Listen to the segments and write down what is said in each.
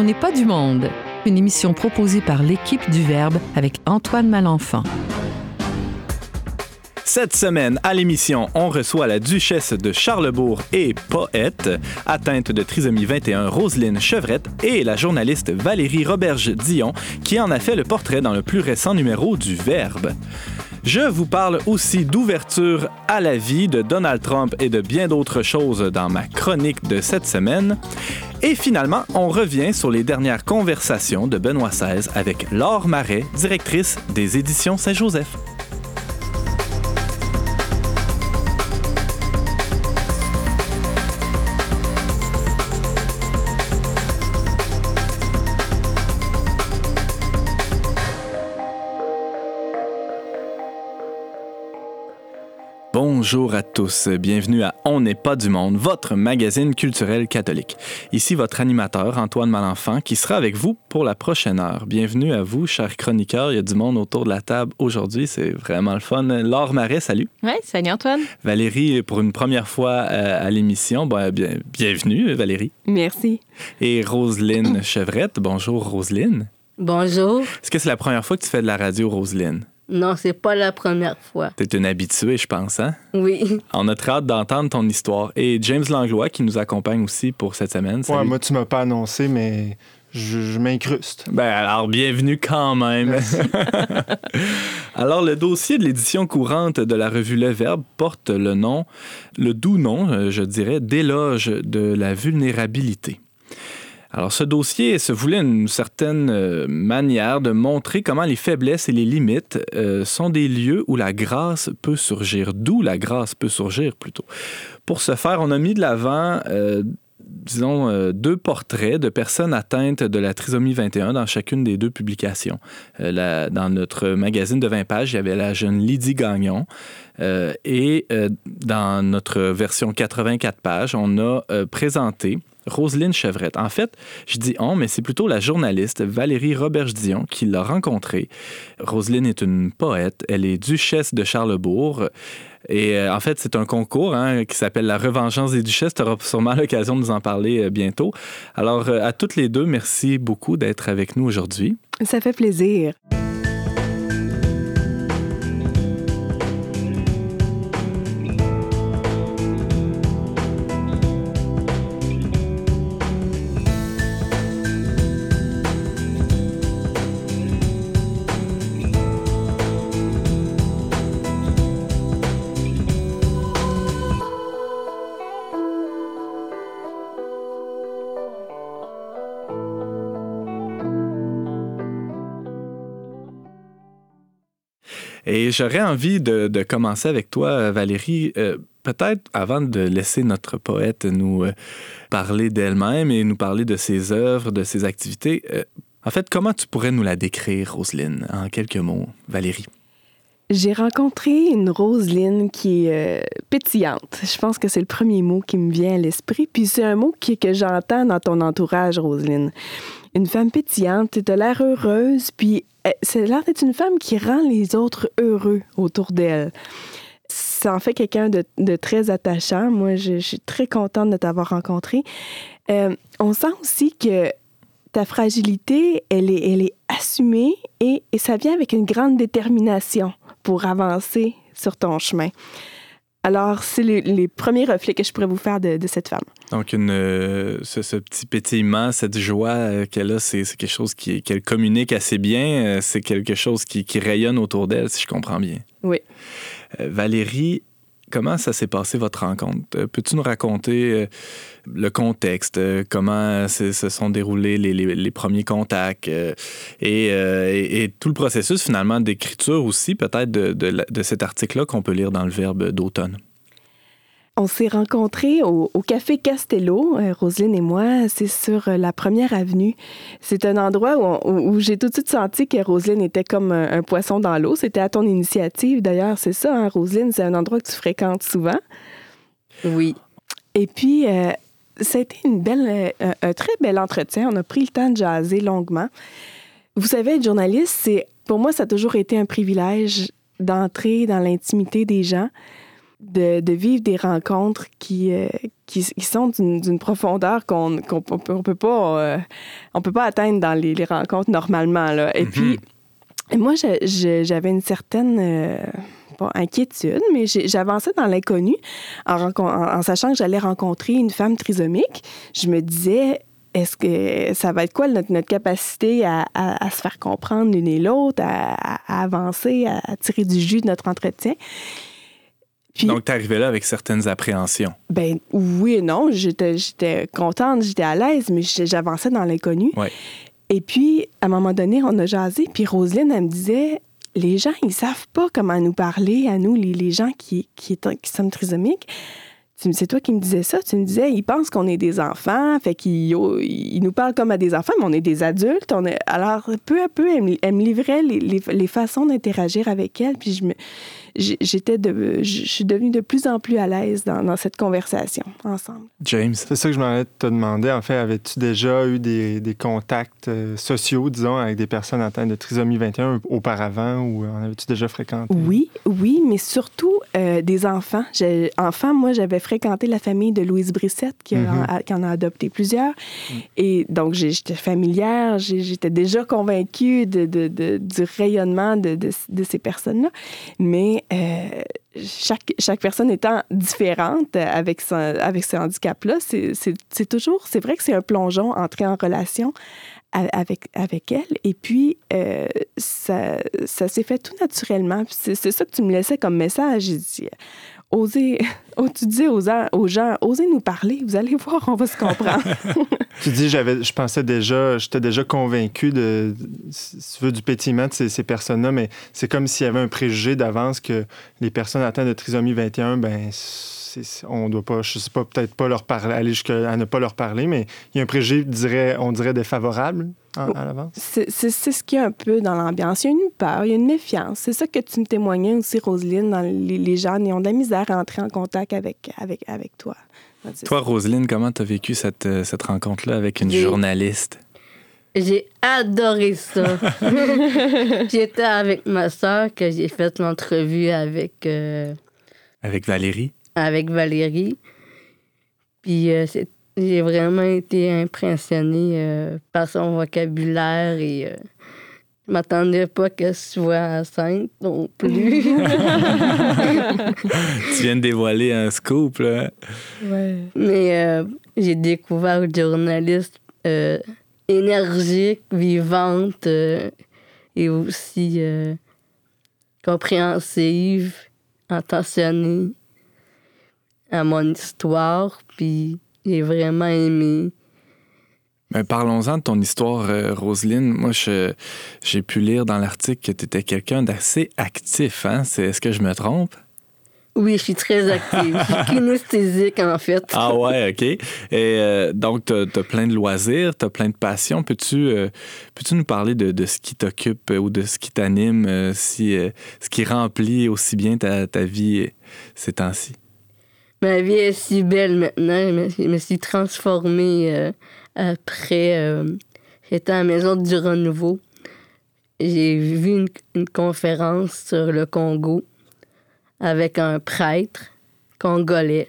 On n'est pas du monde, une émission proposée par l'équipe du Verbe avec Antoine Malenfant. Cette semaine, à l'émission, on reçoit la duchesse de Charlebourg et poète, atteinte de trisomie 21, Roselyne Chevrette, et la journaliste Valérie Roberge-Dion, qui en a fait le portrait dans le plus récent numéro du Verbe. Je vous parle aussi d'ouverture à la vie de Donald Trump et de bien d'autres choses dans ma chronique de cette semaine. Et finalement, on revient sur les dernières conversations de Benoît XVI avec Laure Marais, directrice des éditions Saint-Joseph. Bonjour à tous, bienvenue à On n'est pas du monde, votre magazine culturel catholique. Ici votre animateur Antoine Malenfant qui sera avec vous pour la prochaine heure. Bienvenue à vous, chers chroniqueurs. Il y a du monde autour de la table aujourd'hui, c'est vraiment le fun. Laure Marais, salut. Oui, salut Antoine. Valérie, pour une première fois euh, à l'émission, bien, bienvenue Valérie. Merci. Et Roselyne Chevrette, bonjour Roselyne. Bonjour. Est-ce que c'est la première fois que tu fais de la radio, Roselyne? Non, c'est pas la première fois. T'es une habituée, je pense, hein? Oui. On a très hâte d'entendre ton histoire. Et James Langlois, qui nous accompagne aussi pour cette semaine. Ouais, moi, tu m'as pas annoncé, mais je, m'incruste. Ben alors, bienvenue quand même. alors, le dossier de l'édition courante de la revue Le Verbe porte le nom, le doux nom, euh, je dirais, d'éloge de la vulnérabilité. Alors, ce dossier se voulait une certaine euh, manière de montrer comment les faiblesses et les limites euh, sont des lieux où la grâce peut surgir, d'où la grâce peut surgir plutôt. Pour ce faire, on a mis de l'avant euh, disons, deux portraits de personnes atteintes de la trisomie 21 dans chacune des deux publications. dans notre magazine de 20 pages, il y avait la jeune Lydie Gagnon. et dans notre version 84 pages, on a présenté Roselyne Chevrette. En fait, je dis on, mais c'est plutôt la journaliste Valérie Roberge-Dion qui l'a rencontrée. Roselyne est une poète. Elle est duchesse de Charlebourg. Et euh, en fait, c'est un concours hein, qui s'appelle La Revengeance des Duchesses. Tu auras sûrement l'occasion de nous en parler euh, bientôt. Alors, euh, à toutes les deux, merci beaucoup d'être avec nous aujourd'hui. Ça fait plaisir. Et j'aurais envie de, commencer avec toi, Valérie. Euh, peut-être avant de laisser notre poète nous euh, parler d'elle-même et nous parler de ses œuvres, de ses activités, euh, en fait, comment tu pourrais nous la décrire, Roselyne, en quelques mots, Valérie? J'ai rencontré une Roselyne qui est pétillante. Je pense que c'est le premier mot qui me vient à l'esprit. Puis c'est un mot que j'entends dans ton entourage, Roselyne une femme pétillante, tu as l'air heureuse, puis eh, c'est l'air d'être une femme qui rend les autres heureux autour d'elle. Ça en fait quelqu'un de, très attachant. Moi, je, suis très contente de t'avoir rencontré. Euh, on sent aussi que ta fragilité, elle est, elle est assumée et, et ça vient avec une grande détermination pour avancer sur ton chemin. Alors, c'est les, premiers reflets que je pourrais vous faire de, cette femme. Donc, une, euh, ce, petit pétillement, cette joie euh, qu'elle a, c'est quelque chose qu'elle communique assez bien. Euh, c'est quelque chose qui, qui rayonne autour d'elle, si je comprends bien. Oui. Valérie, Comment ça s'est passé votre rencontre? Euh, peux-tu nous raconter euh, le contexte, euh, comment se sont déroulés les, premiers contacts et, tout le processus finalement d'écriture aussi peut-être de cet article-là qu'on peut lire dans le Verbe d'automne? On s'est rencontrés au, Café Castello, euh, Roselyne et moi. C'est sur euh, la première avenue. C'est un endroit où, j'ai tout de suite senti que Roselyne était comme un, poisson dans l'eau. C'était à ton initiative, d'ailleurs. C'est ça, hein, Roselyne? C'est un endroit que tu fréquentes souvent. Oui. Et puis, euh, c'était une belle, un très bel entretien. On a pris le temps de jaser longuement. Vous savez, être journaliste, c'est, pour moi, ça a toujours été un privilège d'entrer dans l'intimité des gens de, de vivre des rencontres qui, euh, qui, qui sont d'une profondeur qu'on qu'on on peut, on peut pas euh, on peut pas atteindre dans les, les rencontres normalement là. Et Mhm. puis moi j'avais une certaine euh, pas inquiétude, mais j'avançais dans l'inconnu en, rencon- en- en sachant que j'allais rencontrer une femme trisomique. Je me disais, est-ce que ça va être quoi notre, notre capacité à, à- à se faire comprendre l'une et l'autre, à, avancer, à tirer du jus de notre entretien? Puis, Donc, tu arrivé là avec certaines appréhensions. ben oui et non, j'étais j'étais contente, j'étais à l'aise, mais j'avançais dans l'inconnu. Ouais. Et puis, à un moment donné, on a jasé, puis Roselyne, elle me disait, les gens, ils savent pas comment nous parler, à nous, les, les gens qui, qui, qui sommes trisomiques. C'est toi qui me disais ça. Tu me disais, ils pensent qu'on est des enfants, fait qu'ils ils nous parlent comme à des enfants, mais on est des adultes. On est... Alors, peu à peu, elle me, elle me livrait les, les- les façons d'interagir avec elle, puis je me, j'étais de, je suis devenue de plus en plus à l'aise dans, dans cette conversation ensemble. James. C'est ça que je m'en allais te demander. En fait, avais-tu déjà eu des, des contacts euh, sociaux, disons, avec des personnes atteintes de trisomie 21 auparavant ou en avais-tu déjà fréquenté? Oui, oui, mais surtout euh, des enfants. J'ai- Enfant, moi, j'avais fréquenté la famille de Louise Brissette, qui, a- Mhm. a, qui en a adopté plusieurs. Et donc, j'étais familière, j'étais déjà convaincue de, de- de- du rayonnement de, de- de ces personnes-là. Mais euh, chaque, chaque personne étant différente avec, son, avec ce handicap-là, c'est toujours, c'est vrai que c'est un plongeon entrer en relation avec, avec elle. Et puis, euh, ça, ça s'est fait tout naturellement. C'est ça que tu me laissais comme message. Osez, oh, tu disais aux, gens- aux gens, osez nous parler. Vous allez voir, on va se comprendre. Tu dis, j'avais, je pensais déjà, j'étais déjà convaincu de, si tu veux, du pétillement de ces, ces personnes-là, mais c'est comme s'il y avait un préjugé d'avance que les personnes atteintes de trisomie 21, ben, on doit pas, je sais pas, peut-être pas leur parler, aller jusqu'à ne pas leur parler, mais il y a un préjugé, dirais, on dirait, défavorable en- à l'avance? C'est c'est- c'est ce qu'il y a un peu dans l'ambiance. Il y a une peur, il y a une méfiance. C'est ça que tu me témoignais aussi, Roselyne, dans les, les gens, ils ont de la misère à entrer en contact avec, avec, avec toi. Toi, Roselyne, comment tu as vécu cette, euh, cette rencontre-là avec une journaliste? J'ai adoré ça. J'étais avec ma soeur que j'ai fait l'entrevue avec, euh, Avec Valérie? Avec Valérie. Puis euh, c'est- j'ai vraiment été impressionnée euh, par son vocabulaire et euh, je m'attendais pas qu'elle soit enceinte non plus. Tu viens de dévoiler un scoop, là. Mais euh, j'ai découvert une journaliste euh, énergique, vivante euh, et aussi euh, compréhensive, attentionnée à mon histoire. Puis j'ai vraiment aimé. Ben, parlons-en de ton histoire, euh, Roselyne. Moi, j'ai pu lire dans l'article que tu étais quelqu'un d'assez actif. Hein? Est-ce que je me trompe? Oui, je suis très active. je suis kinesthésique, en fait. Ah ouais, OK. Et euh, donc, tu as, plein de loisirs, tu as plein de passions. Peux-tu euh, peux-tu nous parler de, de ce qui t'occupe euh, ou de ce qui t'anime, si, ce qui remplit aussi bien ta, ta vie ces temps-ci? Ma vie est si belle maintenant. Je me, suis transformée euh, après. euh, J'étais à la Maison du Renouveau. J'ai vu une, une conférence sur le Congo avec un prêtre congolais.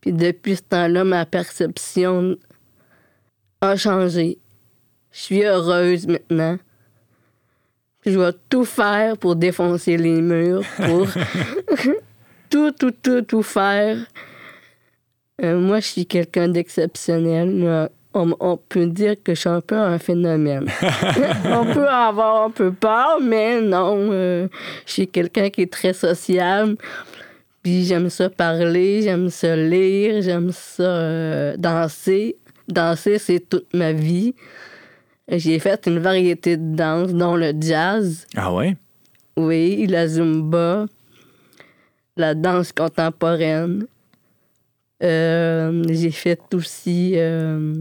Puis depuis ce temps-là, ma perception a changé. Je suis heureuse maintenant. Je vais tout faire pour défoncer les murs, pour tout, tout, tout, tout faire. Euh, moi, je suis quelqu'un d'exceptionnel. On, on peut dire que je suis un peu un phénomène. on peut avoir un peu peur, mais non. euh, je suis quelqu'un qui est très sociable. Puis j'aime ça parler, j'aime ça lire, j'aime ça euh, danser. Danser, c'est toute ma vie. J'ai fait une variété de danses, dont le jazz. Ah ouais? Oui, la zumba, la danse contemporaine. Euh, j'ai fait aussi euh,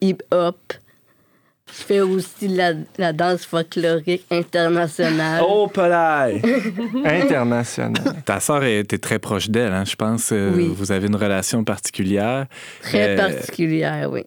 hip-hop. Je fais aussi la, la danse folklorique internationale. Oh, Pelay! International. Ta sœur était très proche d'elle, hein, je pense. euh, Oui. Vous avez une relation particulière. Très euh, particulière, oui.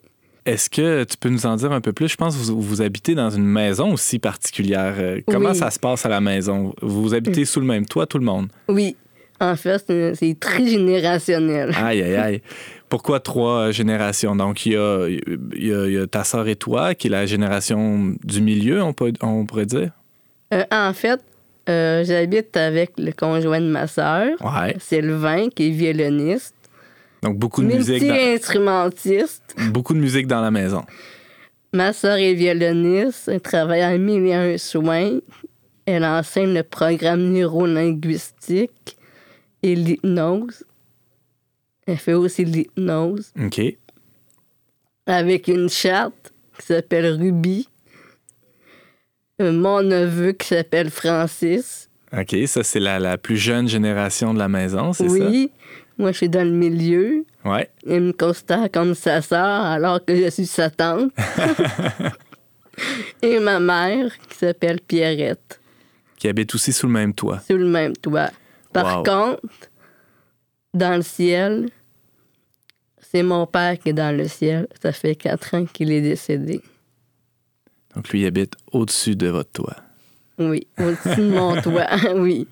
Est-ce que tu peux nous en dire un peu plus? Je pense que vous, vous habitez dans une maison aussi particulière. Comment Oui. ça se passe à la maison? Vous habitez sous le même toit, tout le monde? Oui, En fait, c'est- trigénérationnel. Aïe, aïe, aïe. Pourquoi trois générations? Donc, il y a, il y a- il y a ta sœur et toi, qui est la génération du milieu, on, peut, on pourrait dire? Euh, en fait, euh, j'habite avec le conjoint de ma sœur, Ouais. Sylvain, qui est violoniste, Donc, beaucoup de musique dans, multi-instrumentiste. beaucoup de musique dans la maison. Ma sœur est violoniste, elle travaille en mille et un soins. Elle enseigne le programme neurolinguistique et l'hypnose. Elle fait aussi l'hypnose OK. avec une chatte qui s'appelle Ruby. Euh, Mon neveu qui s'appelle Francis. OK, ça, c'est la, la plus jeune génération de la maison, c'est Oui, moi je suis dans le milieu. ça? Ouais. Elle me considère comme sa sœur alors que je suis sa tante. et ma mère qui s'appelle Pierrette. Qui habite aussi sous le même toit. sur le même toit. Par Wow. contre, dans le ciel, c'est mon père qui est dans le ciel. Ça fait quatre ans qu'il est décédé. Donc, lui, il habite au-dessus de votre toit. Oui, au-dessus de mon toit, oui.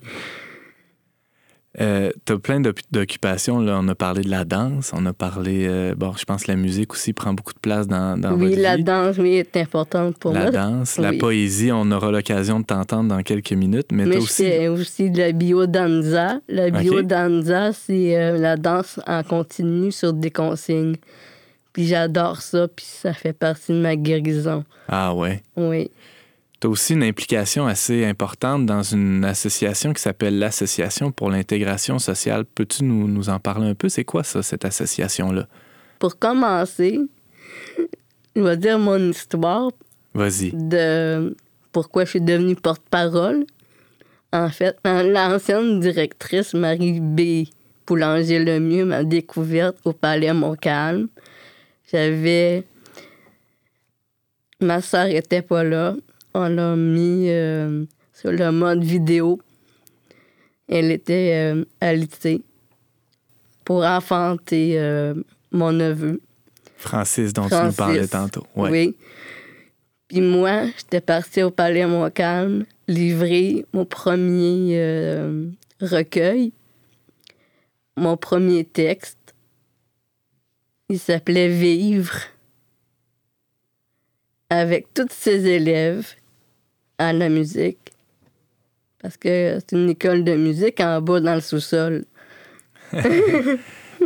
Euh, tu as plein d'oc- d'occupations. Là. On a parlé de la danse, on a parlé. euh, bon, je pense que la musique aussi prend beaucoup de place dans, dans oui, votre la vie. danse, oui, est importante pour la moi. danse, la poésie, on aura l'occasion de t'entendre dans quelques minutes. Mais, Mais aussi. fais aussi de la biodanza. La biodanza, c'est euh, la danse en continu sur des consignes. Puis j'adore ça, puis ça fait partie de ma guérison. Ah ouais. Oui. Tu as aussi une implication assez importante dans une association qui s'appelle l'Association pour l'intégration sociale. Peux-tu nous, nous en parler un peu? C'est quoi ça, cette association-là? Pour commencer, je vais dire mon histoire Vas-y. de pourquoi je suis devenue porte-parole. En fait, l'ancienne directrice Marie B. Boulanger-Lemieux m'a découverte au Palais Montcalm. J'avais. Ma soeur était pas là. On l'a mis euh, sur le mode vidéo. Elle était euh, alitée pour enfanter euh, mon neveu. Francis, dont tu nous parlais tantôt. Ouais. Oui. Puis moi, j'étais partie au Palais Montcalm livrer mon premier euh, recueil, mon premier texte. Il s'appelait Vivre avec tous ses élèves à la musique. Parce que c'est une école de musique en bas dans le sous-sol.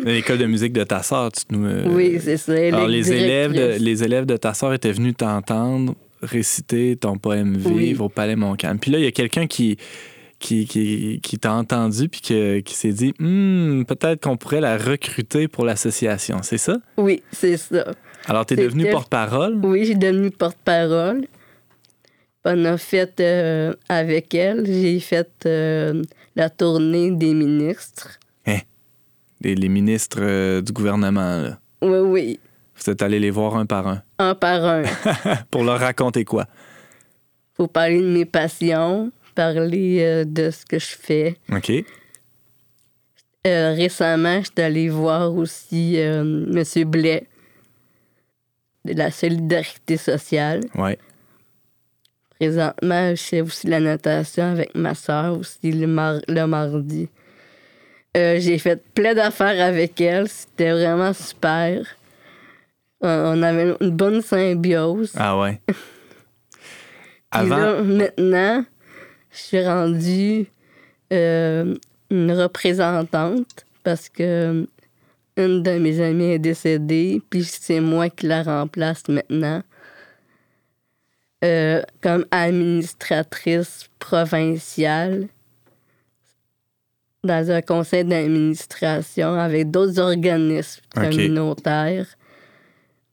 L'école de musique de ta sœur, tu nous. euh, oui, c'est ça. Alors, les élèves, de, les élèves de ta sœur étaient venus t'entendre réciter ton poème Vive Oui. au Palais Montcalm. Puis là, il y a quelqu'un qui, qui, qui, qui t'a entendu puis que- qui s'est dit Hmm, peut-être qu'on pourrait la recruter pour l'association. C'est ça? Oui, c'est ça. Alors, tu es devenue porte-parole? Oui, j'ai devenu porte-parole. On a fait euh, avec elle, j'ai fait euh, la tournée des ministres. Les, les ministres euh, du gouvernement, là. Oui, oui, Vous êtes allés les voir un par un un par un. pour leur raconter quoi? Faut parler de mes passions, parler de ce que je fais. OK? Récemment, j'étais allée voir aussi M. Blais de la solidarité sociale. Ouais. Présentement, je fais aussi la natation avec ma soeur aussi le, mar- le mardi. Euh, j'ai fait plein d'affaires avec elle. C'était vraiment super. On avait une bonne symbiose. Ah ouais. Avant. là, maintenant, je suis rendue euh, une représentante parce que une de mes amies est décédée, puis c'est moi qui la remplace maintenant. Euh, comme administratrice provinciale dans un conseil d'administration avec d'autres organismes communautaires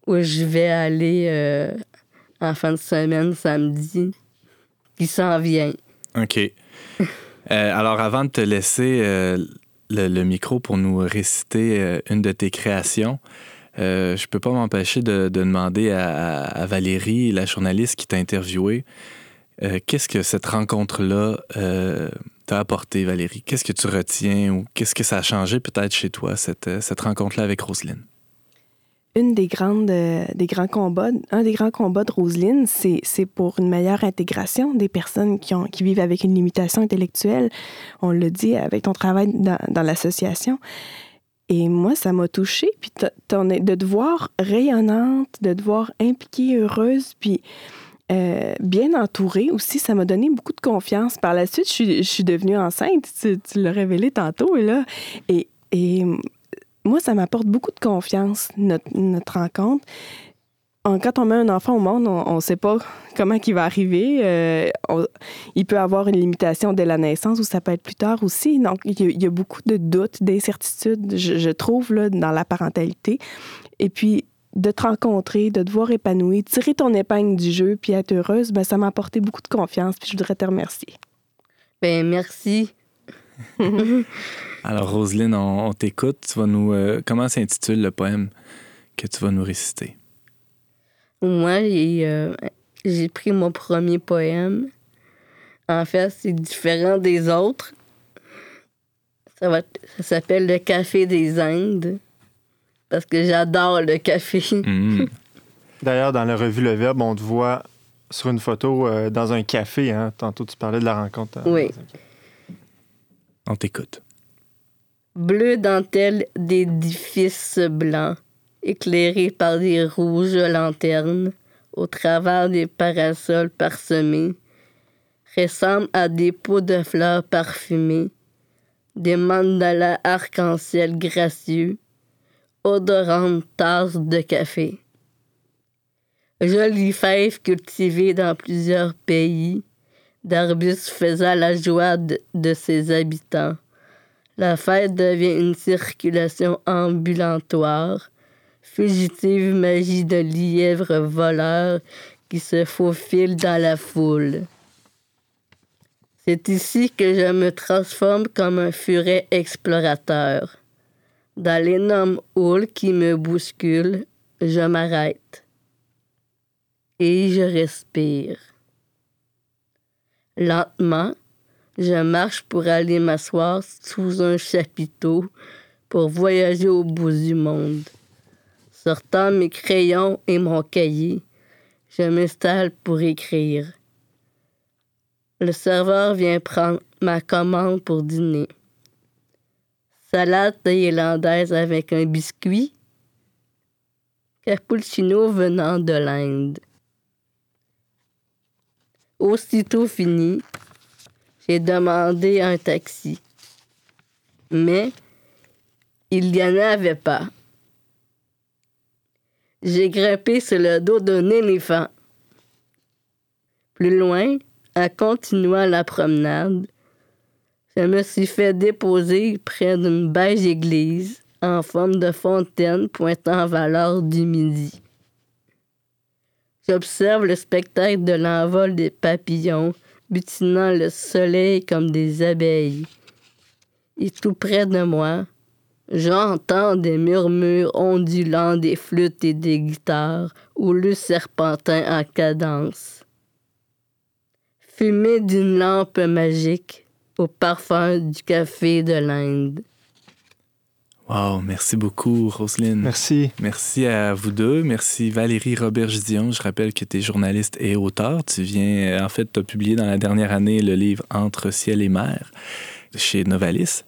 où je vais aller euh, en fin de semaine, samedi, qui s'en vient. OK. Euh, alors, avant de te laisser euh, le, le micro pour nous réciter une de tes créations, euh, je peux pas m'empêcher de, de demander à, Valérie, la journaliste qui t'a interviewé, euh, qu'est-ce que cette rencontre-là euh, t'a apporté, Valérie? Qu'est-ce que tu retiens ou qu'est-ce que ça a changé peut-être chez toi, cette, euh, cette rencontre-là avec Roselyne? une des grandes, des grands combats, un des grands combats de Roselyne, c'est, pour une meilleure intégration des personnes qui, ont, qui vivent avec une limitation intellectuelle. On le dit avec ton travail dans l'association. Et moi, ça m'a touchée. Puis de te voir rayonnante, de te voir impliquée, heureuse, puis euh, bien entourée aussi, ça m'a donné beaucoup de confiance. Par la suite, je suis, devenue enceinte. Tu, tu l'as révélé tantôt, là. Et, moi, ça m'apporte beaucoup de confiance, notre rencontre. Quand on met un enfant au monde, on ne sait pas comment il va arriver. Euh, il peut avoir une limitation dès la naissance ou ça peut être plus tard aussi. Donc, il y a, il y a beaucoup de doutes, d'incertitudes, je, je, trouve, là, dans la parentalité. Et puis, de te rencontrer, de te voir épanoui, tirer ton épingle du jeu puis être heureuse, ben, ça m'a apporté beaucoup de confiance. Puis je voudrais te remercier. Ben merci. Alors, Roselyne, on, on t'écoute. Tu vas nous. Euh, comment s'intitule le poème que tu vas nous réciter? Moi, j'ai euh, pris mon premier poème. En fait, c'est différent des autres. Ça, va, ça s'appelle Le Café des Indes. Parce que j'adore le café. Mmh. D'ailleurs, dans la revue Le Verbe, on te voit sur une photo euh, dans un café. Hein? Tantôt, tu parlais de la rencontre. euh, Oui. On t'écoute. Bleu dentelle d'édifices blancs, éclairé par des rouges lanternes, au travers des parasols parsemés, ressemble à des pots de fleurs parfumées, des mandalas arc-en-ciel gracieux, odorantes tasses de café. Jolies fèves cultivées dans plusieurs pays, d'arbustes faisant la joie de, de ses habitants. La fête devient une circulation ambulatoire, fugitive magie de lièvres voleurs qui se faufilent dans la foule. C'est ici que je me transforme comme un furet explorateur. Dans l'énorme houle qui me bouscule, je m'arrête. Et je respire. Lentement, je marche pour aller m'asseoir sous un chapiteau pour voyager au bout du monde. Sortant mes crayons et mon cahier, je m'installe pour écrire. Le serveur vient prendre ma commande pour dîner. Salade thaïlandaise avec un biscuit. Cappuccino venant de l'Inde. Aussitôt fini, j'ai demandé un taxi. Mais il n'y en avait pas. J'ai grimpé sur le dos d'un éléphant. Plus loin, en continuant la promenade, je me suis fait déposer près d'une beige église en forme de fontaine pointant vers l'heure du midi. J'observe le spectacle de l'envol des papillons butinant le soleil comme des abeilles. Et tout près de moi, j'entends des murmures ondulants des flûtes et des guitares ou le serpentin en cadence. Fumée d'une lampe magique au parfum du café de l'Inde. Wow, merci beaucoup, Roselyne. Merci. Merci à vous deux. Merci Valérie Robert-Gidion. Je rappelle que tu es journaliste et auteur. Tu viens, en fait, tu as publié dans la dernière année le livre Entre ciel et mer chez Novalis.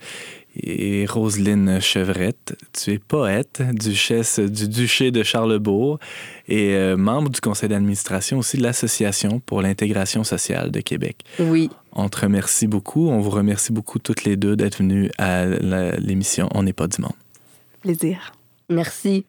Et Roselyne Chevrette, tu es poète, duchesse du duché de Charlebourg et euh, membre du conseil d'administration aussi de l'Association pour l'intégration sociale de Québec. Oui. On te remercie beaucoup. On vous remercie beaucoup toutes les deux d'être venues à l'émission On n'est pas du monde. Plaisir. Merci.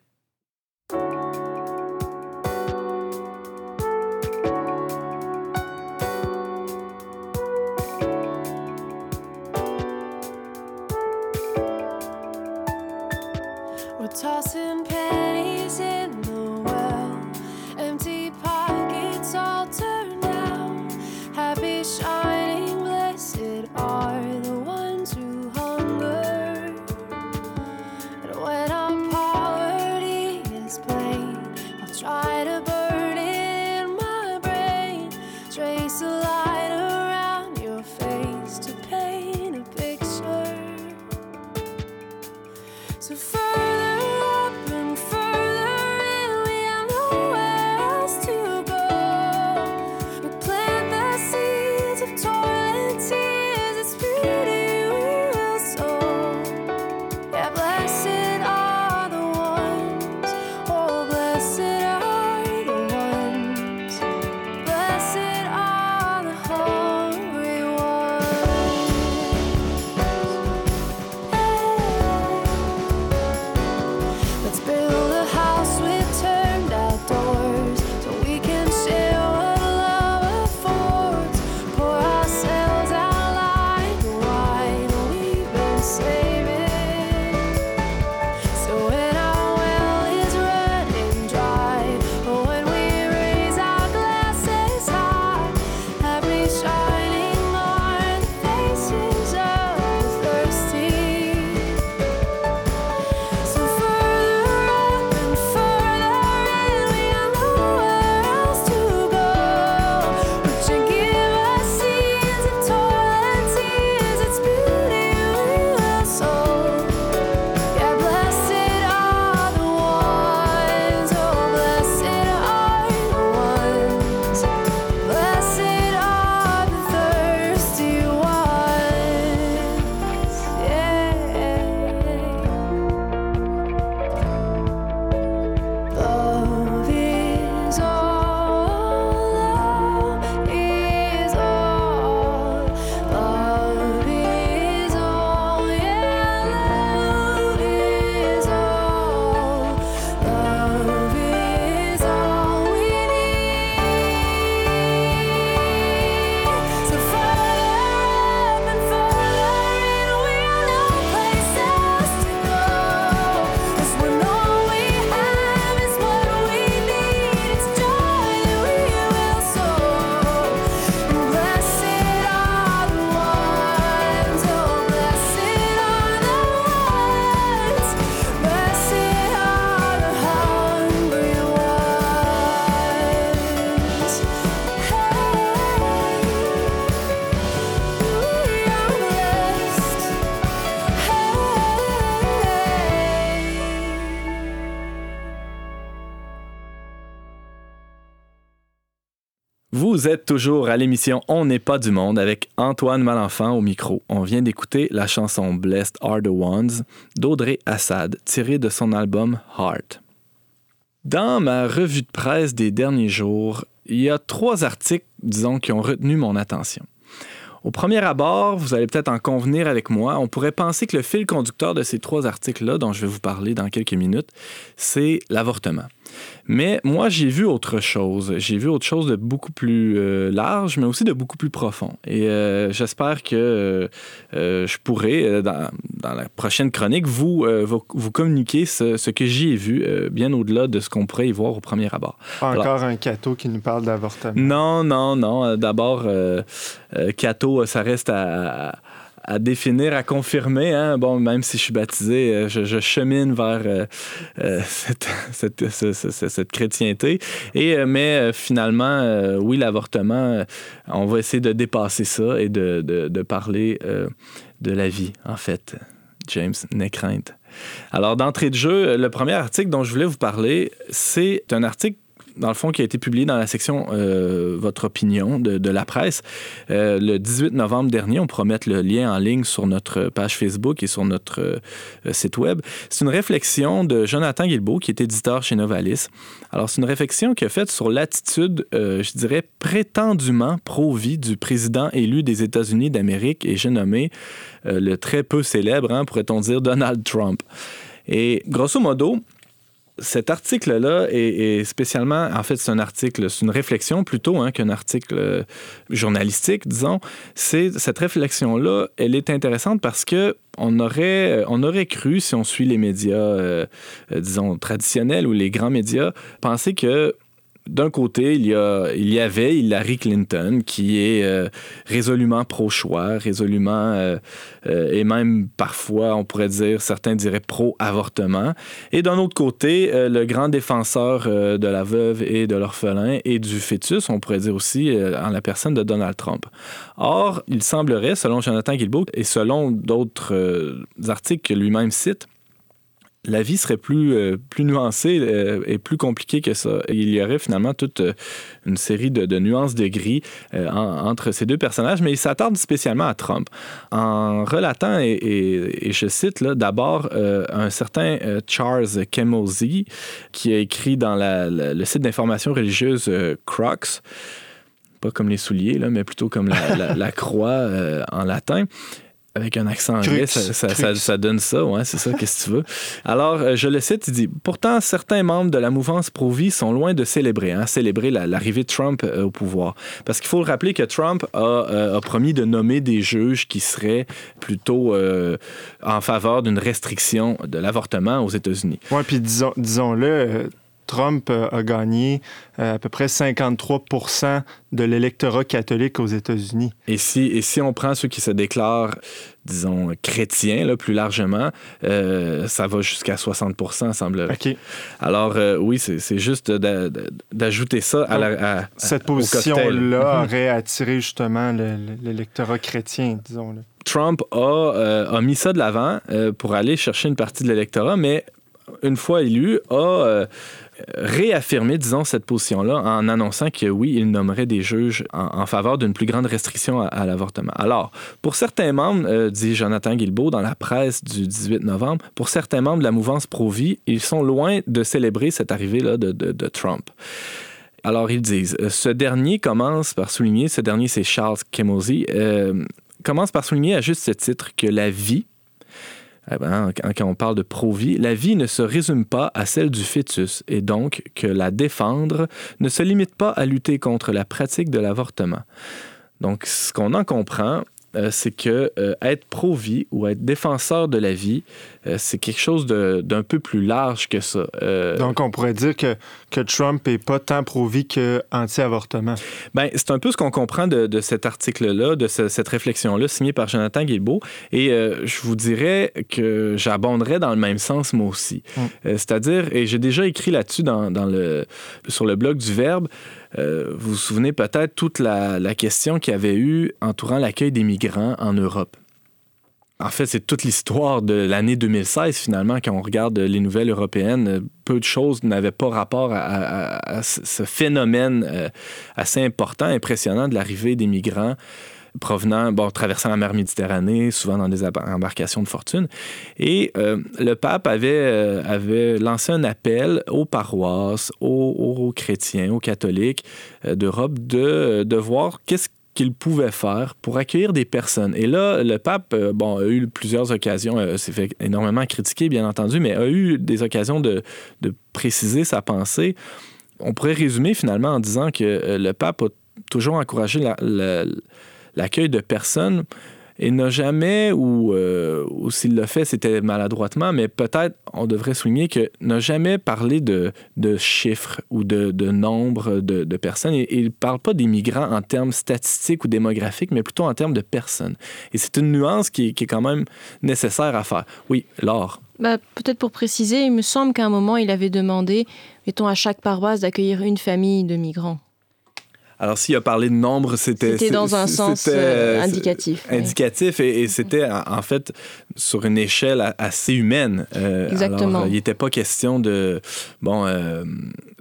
Vous êtes toujours à l'émission On n'est pas du monde avec Antoine Malenfant au micro. On vient d'écouter la chanson Blessed Are the Ones d'Audrey Assad, tirée de son album Heart. Dans ma revue de presse des derniers jours, il y a trois articles, disons, qui ont retenu mon attention. Au premier abord, vous allez peut-être en convenir avec moi, on pourrait penser que le fil conducteur de ces trois articles-là, dont je vais vous parler dans quelques minutes, c'est l'avortement. Mais moi, j'ai vu autre chose. J'ai vu autre chose de beaucoup plus euh, large, mais aussi de beaucoup plus profond. Et euh, j'espère que euh, je pourrai, dans, dans la prochaine chronique, vous, vous, vous communiquer ce, ce que j'y ai vu, bien au-delà de ce qu'on pourrait y voir au premier abord. Pas Alors- encore un cateau qui nous parle d'avortement. Non, non, non. D'abord, Cato, ça reste à, à- à définir, à confirmer. hein. Bon, même si je suis baptisé, euh, je, chemine vers euh, euh, cette, cette- ce- ce- ce- cette chrétienté. Et, mais finalement, oui, l'avortement, on va essayer de dépasser ça et de, de- de parler de la vie, en fait. James, n'aie crainte. Alors, d'entrée de jeu, le premier article dont je voulais vous parler, c'est un article dans le fond, qui a été publié dans la section euh, Votre opinion de, la presse euh, le 18 novembre dernier. On pourra mettre le lien en ligne sur notre page Facebook et sur notre euh, site web. C'est une réflexion de Jonathan Guilbeault, qui est éditeur chez Novalis. Alors, c'est une réflexion qu'il a faite sur l'attitude, je dirais, prétendument pro-vie du président élu des États-Unis d'Amérique, et j'ai nommé le très peu célèbre, hein, pourrait-on dire, Donald Trump. Et grosso modo, cet article-là est, spécialement, en fait, c'est un article, c'est une réflexion plutôt hein, qu'un article euh, journalistique, disons. Cette réflexion-là, elle est intéressante parce que on aurait, on aurait cru, si on suit les médias, euh, euh, disons traditionnels ou les grands médias, penser que d'un côté, il y, a, il y avait Hillary Clinton qui est euh, résolument pro-choix, résolument euh, euh, et même parfois, on pourrait dire, certains diraient pro-avortement. Et d'un autre côté, le grand défenseur de la veuve et de l'orphelin et du fœtus, on pourrait dire aussi en la personne de Donald Trump. Or, il semblerait, selon Jonathan Guilbeault et selon d'autres articles que lui-même cite, la vie serait plus, euh, plus nuancée euh, et plus compliquée que ça. Et il y aurait finalement toute euh, une série de, de nuances de gris en- entre ces deux personnages, mais il s'attarde spécialement à Trump. En relatant, et, et- et je cite d'abord un certain Charles Kemosi, qui a écrit dans la- la- le site d'information religieuse Crocs, pas comme les souliers, là, mais plutôt comme la, croix en latin. Avec un accent anglais, ça, ça- ça- crux. ça donne ça, ouais, c'est ça, qu'est-ce que tu veux. Alors, euh, je le cite, il dit Pourtant, certains membres de la mouvance pro-vie sont loin de célébrer, hein, célébrer la- l'arrivée de Trump euh, au pouvoir. Parce qu'il faut le rappeler que Trump a, euh, a promis de nommer des juges qui seraient plutôt euh, en faveur d'une restriction de l'avortement aux États-Unis. Oui, puis disons, disons-le, Trump euh, a gagné euh, à peu près 53% de l'électorat catholique aux États-Unis. Et si, et si on prend ceux qui se déclarent, disons, chrétiens, là, plus largement, euh, ça va jusqu'à 60% semblerait. OK. Alors, euh, oui, c'est juste d'a- d'a- d'ajouter ça à la. à- Cette position-là aurait attiré justement le- le- l'électorat chrétien, disons-le. Trump a, euh, a mis ça de l'avant pour aller chercher une partie de l'électorat, mais une fois élu, a euh, réaffirmé, disons, cette position-là en annonçant que oui, il nommerait des juges en, faveur d'une plus grande restriction à, l'avortement. Alors, pour certains membres, euh, dit Jonathan Guilbeault dans la presse du 18 novembre, pour certains membres de la mouvance pro-vie, ils sont loin de célébrer cette arrivée-là de, de- Trump. Alors, ils disent, euh, ce dernier commence par souligner, ce dernier c'est Charles Kemosi, euh, commence par souligner à juste titre que la vie, eh ben, quand, quand on parle de pro-vie, la vie ne se résume pas à celle du fœtus et donc que la défendre ne se limite pas à lutter contre la pratique de l'avortement. Donc, ce qu'on en comprend, euh, c'est que euh, être pro-vie ou être défenseur de la vie, euh, c'est quelque chose d'un peu plus large que ça. Donc, on pourrait dire que, que Trump n'est pas tant pro-vie que anti-avortement. Ben, c'est un peu ce qu'on comprend de, de cet article-là, de ce- cette réflexion-là, signée par Jonathan Guilbeault. Et je vous dirais que j'abonderais dans le même sens, moi aussi. Mm. Euh, C'est-à-dire, et j'ai déjà écrit là-dessus dans, dans le, sur le blog du Verbe, euh, vous vous souvenez peut-être toute la, question qu'il y avait eu entourant l'accueil des migrants en Europe? en fait, c'est toute l'histoire de l'année 2016, finalement, quand on regarde les nouvelles européennes. Peu de choses n'avaient pas rapport à, à- à ce phénomène euh, assez important, impressionnant de l'arrivée des migrants provenant, bon, traversant la mer Méditerranée, souvent dans des embarcations de fortune. Et euh, le pape avait, euh, avait lancé un appel aux paroisses, aux, chrétiens, aux catholiques euh, d'Europe de, de voir qu'est-ce qu'il pouvait faire pour accueillir des personnes. Et là, le pape, bon, a eu plusieurs occasions, s'est fait énormément critiquer, bien entendu, mais a eu des occasions de, de préciser sa pensée. On pourrait résumer finalement en disant que le pape a toujours encouragé la- l'accueil de personnes et n'a jamais, ou, euh, ou s'il l'a fait, c'était maladroitement, mais peut-être on devrait souligner que n'a jamais parlé de, de chiffres ou de, de nombre de, de personnes. Il ne parle pas des migrants en termes statistiques ou démographiques, mais plutôt en termes de personnes. Et c'est une nuance qui, est quand même nécessaire à faire. Oui, Laure. Bah, Peut-être pour préciser, il me semble qu'à un moment, il avait demandé, mettons, à chaque paroisse d'accueillir une famille de migrants. Alors, s'il a parlé de nombre, c'était... C'était dans un sens euh, indicatif. indicatif et, et c'était en fait sur une échelle assez humaine. Euh, Exactement. alors, il n'était pas question de bon euh,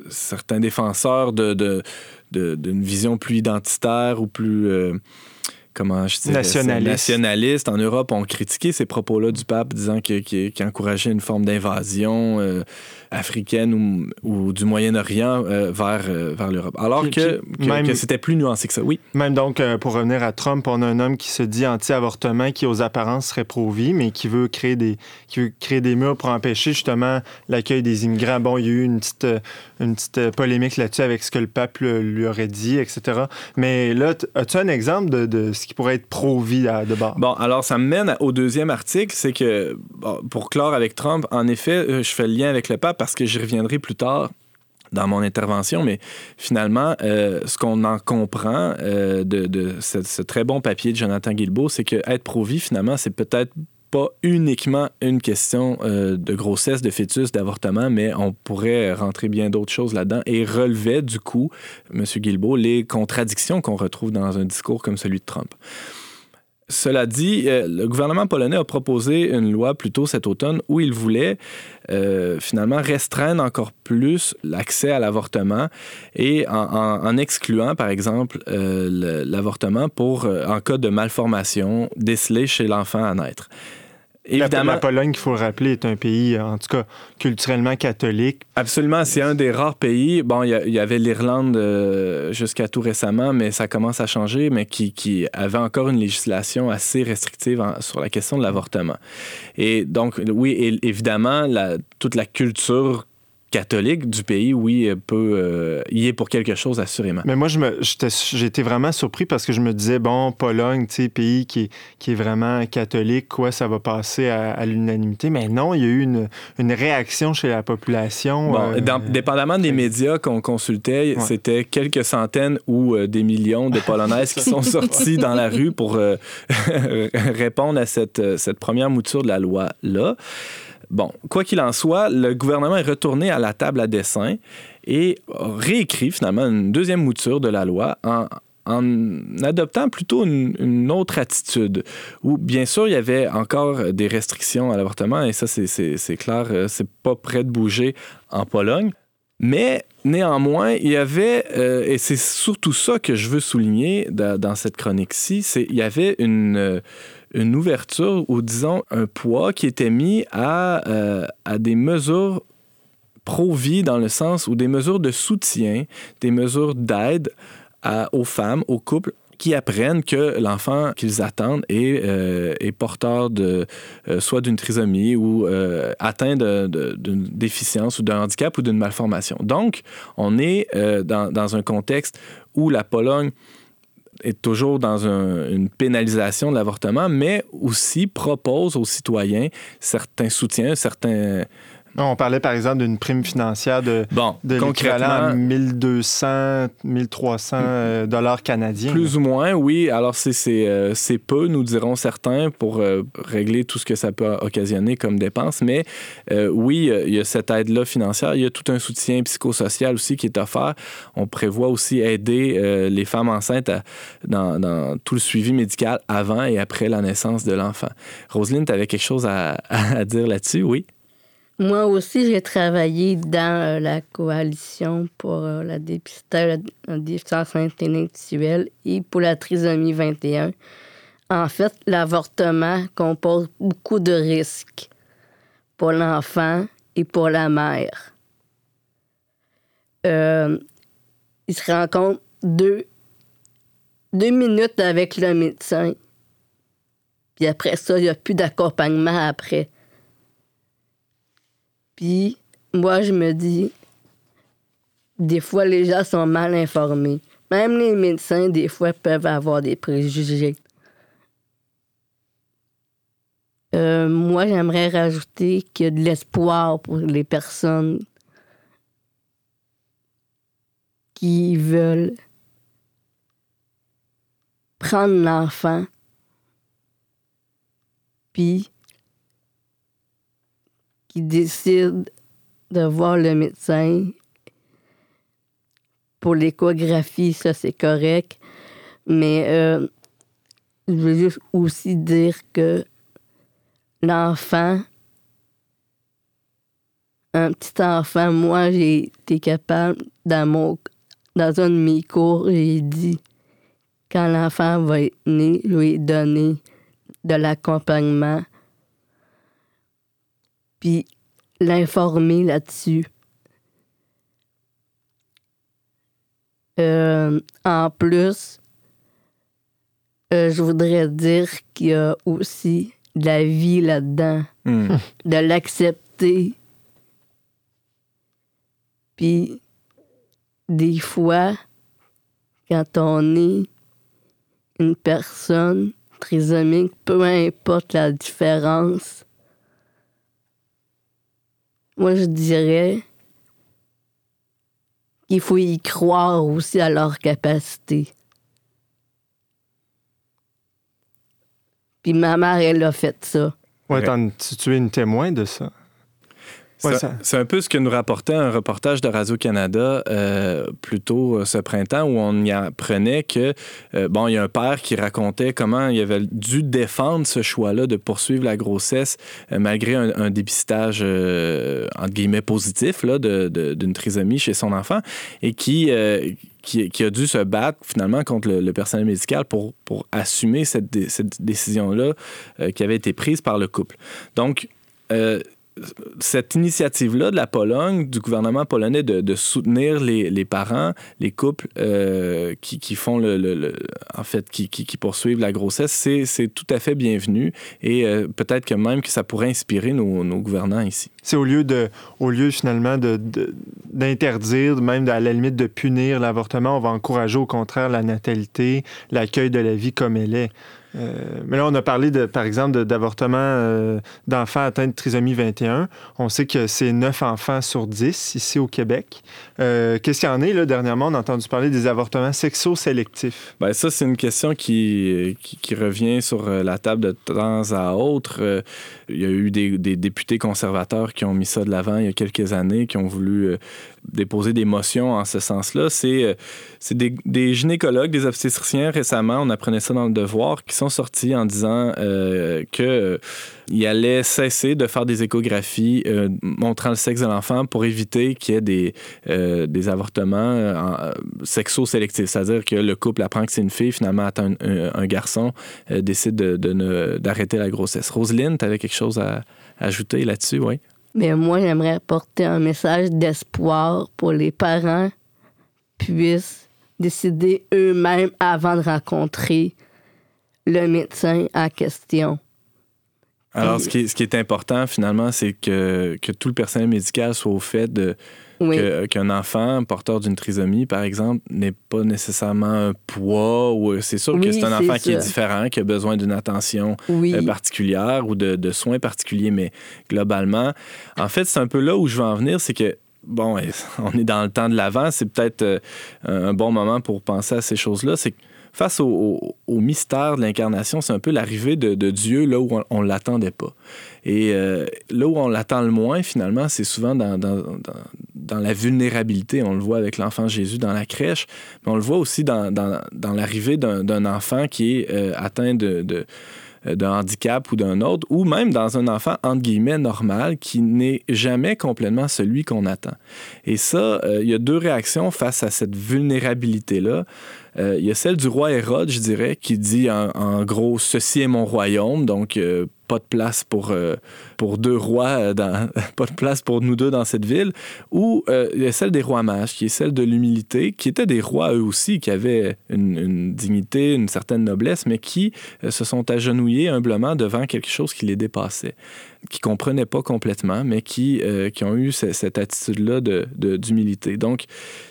certains défenseurs de de- de- d'une vision plus identitaire ou plus euh, comment je dirais Nationaliste. nationaliste en Europe ont critiqué ces propos-là du pape disant qu'il encourageait une forme d'invasion euh, africaine ou, ou du Moyen-Orient euh, vers, euh, vers l'Europe. Alors que, qui- que- même- que c'était plus nuancé que ça. Oui. Même donc, pour revenir à Trump, on a un homme qui se dit anti-avortement, qui aux apparences serait pro-vie, mais qui veut créer des, qui veut créer des murs pour empêcher justement l'accueil des immigrants. Bon, il y a eu une petite, une petite polémique là-dessus avec ce que le pape lui aurait dit, etc. Mais là, as-tu un exemple de, de ce qui pourrait être pro-vie de bord? Bon, alors ça me mène au deuxième article, c'est que pour clore avec Trump, en effet, euh, je fais le lien avec le pape parce que j'y reviendrai plus tard dans mon intervention, mais finalement, euh, ce qu'on en comprend euh, de, ce très bon papier de Jonathan Guilbeault, c'est que être pro-vie, finalement, c'est peut-être pas uniquement une question euh, de grossesse, de fœtus, d'avortement, mais on pourrait rentrer bien d'autres choses là-dedans et relever du coup, M. Guilbeault, les contradictions qu'on retrouve dans un discours comme celui de Trump. Cela dit, euh, le gouvernement polonais a proposé une loi plus tôt cet automne où il voulait euh, finalement restreindre encore plus l'accès à l'avortement et en, excluant, par exemple, le- l'avortement pour en cas de malformation décelée chez l'enfant à naître. La, Évidemment, la Pologne, il faut le rappeler, est un pays, en tout cas, culturellement catholique. Absolument, c'est un des rares pays. Bon, il y, avait l'Irlande euh, jusqu'à tout récemment, mais ça commence à changer, mais qui, qui avait encore une législation assez restrictive en- sur la question de l'avortement. Et donc, oui, et- évidemment, la- toute la culture catholique du pays, oui, peut euh, y est pour quelque chose, assurément. Mais moi, j'étais- vraiment surpris parce que je me disais, bon, Pologne, tu sais, pays qui, est- qui est vraiment catholique, quoi, ça va passer à, à l'unanimité. Mais non, il y a eu une, une réaction chez la population. Bon, euh, dans- dépendamment des médias qu'on consultait, Ouais. c'était quelques centaines ou euh, des millions de Polonaises qui sont sortis dans la rue pour euh, répondre à cette, euh, cette première mouture de la loi-là. Bon, quoi qu'il en soit, le gouvernement est retourné à la table à dessin et réécrit finalement une deuxième mouture de la loi en, adoptant plutôt une, autre attitude, où bien sûr il y avait encore des restrictions à l'avortement, et ça c'est- clair, euh, c'est pas prêt de bouger en Pologne. Mais néanmoins, il y avait, euh, et c'est surtout ça que je veux souligner da- dans, cette chronique-ci, c'est il y avait une, euh, une ouverture ou disons un poids qui était mis à, euh, à des mesures pro-vie dans le sens où des mesures de soutien, des mesures d'aide aux femmes, aux couples qui apprennent que l'enfant qu'ils attendent est, euh, est porteur de euh, soit d'une trisomie ou atteint d'une déficience ou d'un handicap ou d'une malformation. Donc, on est dans, dans un contexte où la Pologne est toujours dans un- une pénalisation de l'avortement, mais aussi propose aux citoyens certains soutiens, certains Non, on parlait par exemple d'une prime financière de, Bon, de l'équivalent à concrètement, 1200, 1300 euh, dollars canadiens. Plus ou moins, oui. Alors, c'est- c'est euh, c'est peu, nous dirons certains, pour euh, régler tout ce que ça peut occasionner comme dépenses. Mais euh, oui, il y a cette aide-là financière. Il y a tout un soutien psychosocial aussi qui est offert. On prévoit aussi aider les femmes enceintes à- dans, dans tout le suivi médical avant et après la naissance de l'enfant. Roselyne, tu avais quelque chose à, à dire là-dessus, oui? Moi aussi, j'ai travaillé dans euh, la coalition pour euh, la dépistage la déficience intellectuelle et pour la trisomie 21. En fait, l'avortement comporte beaucoup de risques pour l'enfant et pour la mère. Euh, il se rencontre deux, deux minutes avec le médecin. Puis après ça, il n'y a plus d'accompagnement après. Puis, moi, je me dis, des fois, les gens sont mal informés. Même les médecins, des fois, peuvent avoir des préjugés. Euh, moi, j'aimerais rajouter qu'il y a de l'espoir pour les personnes qui veulent prendre l'enfant, puis qui décident de voir le médecin. Pour l'échographie, ça c'est correct. Mais euh, je veux juste aussi dire que l'enfant, un petit enfant, moi j'ai été capable, dans, mon, dans un de mes cours, j'ai dit, quand l'enfant va être né, lui donner de l'accompagnement puis l'informer là-dessus. Euh, en plus, euh, je voudrais dire qu'il y a aussi de la vie là-dedans, Hmm. de l'accepter. Puis, des fois, quand on est une personne trisomique, peu importe la différence, moi, je dirais qu'il faut y croire aussi à leur capacité. Puis ma mère, elle a fait ça. Ouais, tu, tu es une témoin de ça? Ouais, C'est- ça- C'est un peu ce que nous rapportait un reportage de Radio-Canada euh, plus tôt euh, ce printemps où on y apprenait que, euh, bon, il y a un père qui racontait comment il avait dû défendre ce choix-là de poursuivre la grossesse euh, malgré un, un dépistage, entre guillemets, positif là, de- de- d'une trisomie chez son enfant et qui, qui, qui a dû se battre finalement contre le, le personnel médical pour, pour assumer cette, dé- cette décision-là euh, qui avait été prise par le couple. Donc, euh, cette initiative-là de la Pologne, du gouvernement polonais, de, soutenir les, parents, les couples euh, qui, font le, en fait, qui, poursuivent la grossesse, c'est, tout à fait bienvenu et euh, peut-être que même que ça pourrait inspirer nos, gouvernants ici. C'est au lieu au lieu finalement de, de- d'interdire, même à la limite de punir l'avortement, on va encourager au contraire la natalité, l'accueil de la vie comme elle est. Euh, mais là, on a parlé, de, par exemple, d'avortement euh, d'enfants atteints de trisomie 21. On sait que c'est 9 enfants sur 10 ici au Québec. Euh, qu'est-ce qu'il y en est, là, dernièrement? On a entendu parler des avortements sexo-sélectifs. Ben, ça, c'est une question qui, qui, revient sur la table de temps à autre. Il y a eu des, députés conservateurs qui ont mis ça de l'avant il y a quelques années, qui ont voulu déposer des motions en ce sens-là. C'est euh, des, gynécologues, des obstétriciens récemment, on apprenait ça dans le devoir, qui sont sortis en disant euh, que euh, il allait cesser de faire des échographies euh, montrant le sexe de l'enfant pour éviter qu'il y ait des, euh, avortements euh, en- euh, sexo-sélectifs. C'est-à-dire que le couple apprend que c'est une fille, finalement attend un, garçon, euh, décide d'arrêter la grossesse. Roselyne, tu avais quelque chose à ajouter là-dessus, oui? Mais moi, j'aimerais apporter un message d'espoir pour les parents puissent décider eux-mêmes avant de rencontrer le médecin en question. Alors, ce qui est, ce qui est important, finalement, c'est que, que tout le personnel médical soit au fait de, Oui. que- qu'un enfant porteur d'une trisomie, par exemple, n'est pas nécessairement un poids ou c'est sûr que c'est un enfant qui est différent, qui a besoin d'une attention Oui. euh, particulière ou de, de soins particuliers, mais globalement, en fait, c'est un peu là où je veux en venir, c'est que bon, on est dans le temps de l'avant, c'est peut-être euh, un bon moment pour penser à ces choses-là. C'est que face au, mystère de l'incarnation, c'est un peu l'arrivée de, Dieu là où on, ne l'attendait pas. Et euh, là où on l'attend le moins, finalement, c'est souvent dans, la vulnérabilité. On le voit avec l'enfant Jésus dans la crèche, mais on le voit aussi dans, l'arrivée d'un enfant qui est euh, atteint euh, d'un handicap ou d'un autre, ou même dans un enfant, entre guillemets, normal, qui n'est jamais complètement celui qu'on attend. Et ça, il y a deux réactions face à cette vulnérabilité-là. Euh, il y a celle du roi Hérode, je dirais, qui dit en, gros, ceci est mon royaume, donc euh, pas de place pour, euh, pour deux rois, dans, pas de place pour nous deux dans cette ville. Ou il y a celle des rois mages, qui est celle de l'humilité, qui étaient des rois eux aussi, qui avaient une, une dignité, une certaine noblesse, mais qui se sont agenouillés humblement devant quelque chose qui les dépassait, qui ne comprenaient pas complètement, mais qui, euh, qui ont eu ce- cette attitude-là de- de- d'humilité. Donc,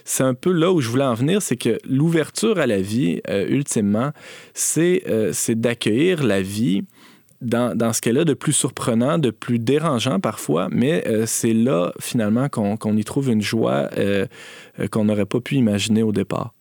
c'est un peu là où je voulais en venir, c'est que l'ouverture à la vie, euh, ultimement, c'est euh, d'accueillir la vie dans, dans ce qu'elle a de plus surprenant, de plus dérangeant parfois, mais euh, c'est là, finalement, qu'on qu'on y trouve une joie qu'on n'aurait pas pu imaginer au départ.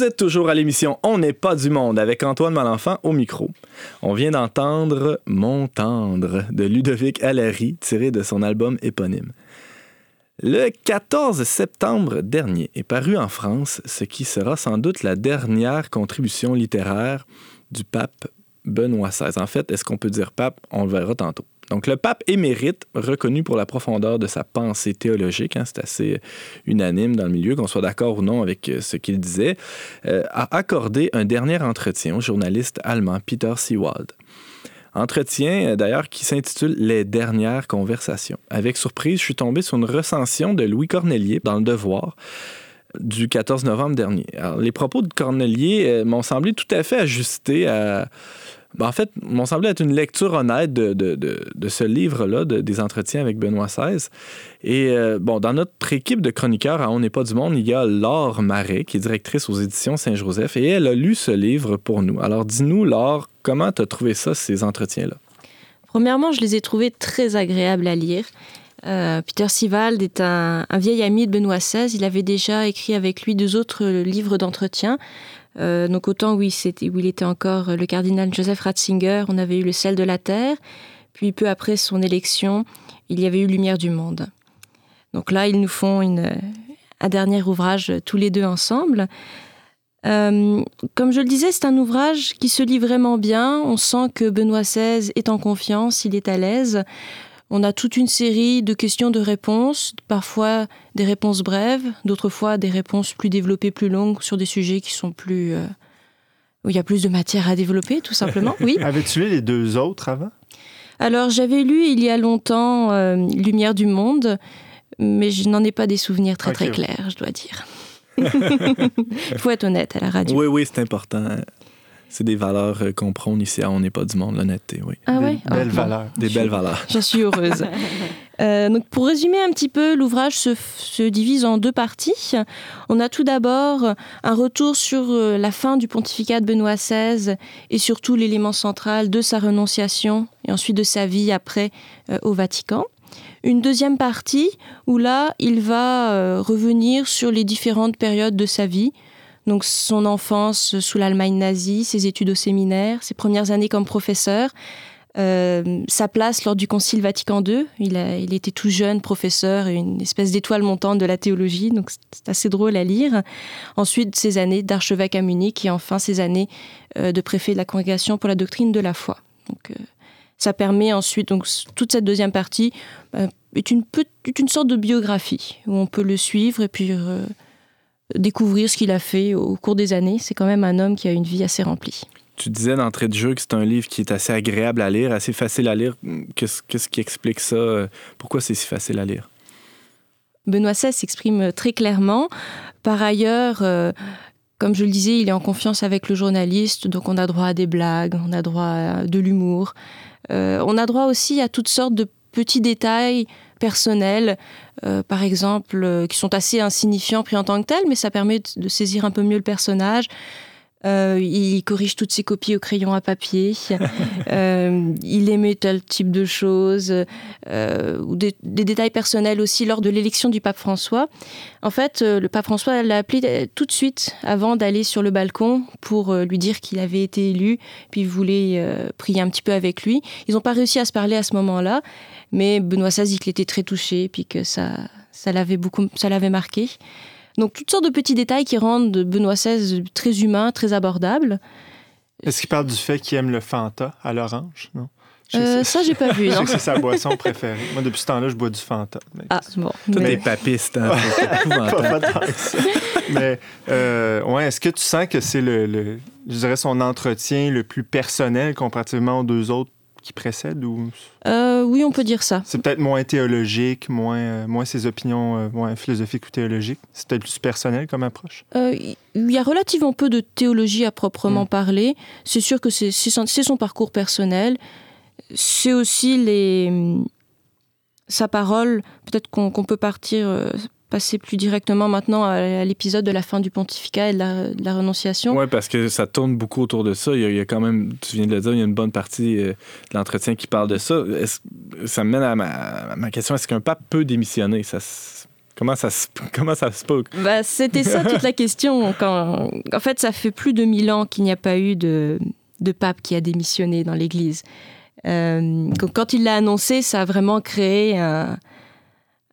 Vous êtes toujours à l'émission On n'est pas du monde avec Antoine Malenfant au micro. On vient d'entendre Mon tendre de Ludovic Allary tiré de son album éponyme. Le 14 septembre dernier est paru en France ce qui sera sans doute la dernière contribution littéraire du pape Benoît XVI. En fait, est-ce qu'on peut dire pape? On le verra tantôt. Donc, le pape émérite, reconnu pour la profondeur de sa pensée théologique, hein, c'est assez unanime dans le milieu, qu'on soit d'accord ou non avec euh, ce qu'il disait, euh, a accordé un dernier entretien au journaliste allemand Peter Seewald. Entretien, euh, d'ailleurs, qui s'intitule Les dernières conversations. Avec surprise, je suis tombé sur une recension de Louis Cornelier dans Le Devoir, du 14 novembre dernier. Les propos de Cornelier euh, m'ont semblé tout à fait ajustés à... ben, en fait, m'ont semblé être une lecture honnête de, de- de- de ce livre-là, de- des entretiens avec Benoît XVI. Et euh, bon, dans notre équipe de chroniqueurs à On n'est pas du monde, il y a Laure Marais, qui est directrice aux éditions Saint-Joseph, et elle a lu ce livre pour nous. Alors dis-nous, Laure, comment tu as trouvé ça, ces entretiens-là? Premièrement, je les ai trouvés très agréables à lire. Euh, Peter Sivald est un, un vieil ami de Benoît XVI. Il avait déjà écrit avec lui deux autres livres d'entretien. Euh, donc il, s'était- où il était encore le cardinal Joseph Ratzinger, on avait eu Le sel de la terre. Puis peu après son élection, il y avait eu Lumière du monde. Donc là, ils nous font une, un dernier ouvrage tous les deux ensemble. Euh, comme je le disais, c'est un ouvrage qui se lit vraiment bien. On sent que Benoît XVI est en confiance, il est à l'aise. On a toute une série de questions de réponses, parfois des réponses brèves, d'autres fois des réponses plus développées, plus longues sur des sujets qui sont plus euh, où il y a plus de matière à développer, tout simplement. Oui. Avais-tu lu les deux autres avant? Alors j'avais lu il y a longtemps euh, Lumière du monde, mais je n'en ai pas des souvenirs très très clairs, je dois dire. Il faut être honnête à la radio. Oui, oui, c'est important. C'est des valeurs euh, qu'on prône ici à On n'est pas du monde, l'honnêteté, oui. Ah Des ouais? Ah, belles bon. valeurs. Des belles valeurs. J'en suis heureuse. Euh, donc pour résumer un petit peu, l'ouvrage se, se divise en deux parties. On a tout d'abord un retour sur euh, la fin du pontificat de Benoît XVI et surtout l'élément central de sa renonciation et ensuite de sa vie après euh, au Vatican. Une deuxième partie où là, il va euh, revenir sur les différentes périodes de sa vie. Donc son enfance sous l'Allemagne nazie, ses études au séminaire, ses premières années comme professeur, euh, sa place lors du Concile Vatican II. Il, était tout jeune professeur et une espèce d'étoile montante de la théologie, donc c'est- assez drôle à lire. Ensuite, ses années d'archevêque à Munich et enfin ses années euh, de préfet de la Congrégation pour la doctrine de la foi. Donc, euh, ça permet ensuite, donc toute cette deuxième partie est, une, une sorte de biographie où on peut le suivre et puis découvrir ce qu'il a fait au cours des années. C'est quand même un homme qui a une vie assez remplie. Tu disais d'entrée de jeu que c'est un livre qui est assez agréable à lire, assez facile à lire. Qu'est-ce qu'est-ce qui explique ça? Pourquoi c'est si facile à lire? Benoît XVI s'exprime très clairement. Par ailleurs, euh, comme je le disais, il est en confiance avec le journaliste, donc on a droit à des blagues, on a droit à de l'humour. Euh, on a droit aussi à toutes sortes de petits détails personnels, euh, par exemple, euh, qui sont assez insignifiants pris en tant que tels, mais ça permet de, de saisir un peu mieux le personnage. Euh, il corrige toutes ses copies au crayon à papier. Euh, il aimait tel type de choses euh, ou des, des détails personnels aussi lors de l'élection du pape François. En fait, euh, le pape François l'a appelé euh, tout de suite avant d'aller sur le balcon pour euh, lui dire qu'il avait été élu, puis il voulait euh, prier un petit peu avec lui. Ils n'ont pas réussi à se parler à ce moment-là, mais Benoît XVI dit qu'il était très touché, puis que ça, ça l'avait beaucoup, ça l'avait marqué. Donc toutes sortes de petits détails qui rendent Benoît XVI très humain, très abordable. Est-ce qu'il parle du fait qu'il aime le Fanta à l'orange? Non? Euh, ça, j'ai pas vu. je sais que c'est sa boisson préférée. Moi, depuis ce temps-là, je bois du Fanta. Mais Ah bon. Toi, mais- t'es papiste, hein? C'est pas, pas. Mais euh, ouais, est-ce que tu sens que c'est le, le- je dirais son entretien le plus personnel comparativement aux deux autres qui précèdent ou Euh, oui, on peut dire ça. c'est peut-être moins théologique, moins, euh, moins ses opinions euh, moins philosophiques ou théologiques? C'est peut-être plus personnel comme approche? Il y a relativement peu de théologie à proprement Mm. parler. C'est sûr que c'est son, parcours personnel. C'est aussi les, sa parole. Peut-être qu'on peut partir, passer plus directement maintenant à, l'épisode de la fin du pontificat et de la, de la renonciation. Oui, parce que ça tourne beaucoup autour de ça. Il y, a, il y a quand même, tu viens de le dire, il y a une bonne partie euh, de l'entretien qui parle de ça. Ça me mène à ma, à ma question est-ce qu'un pape peut démissionner? Ça, Comment ça se, comment ça se? Bah, C'était ça toute la question. Quand, en fait, ça fait plus de mille ans qu'il n'y a pas eu de, de pape qui a démissionné dans l'Église. Euh, quand il l'a annoncé, ça a vraiment créé un,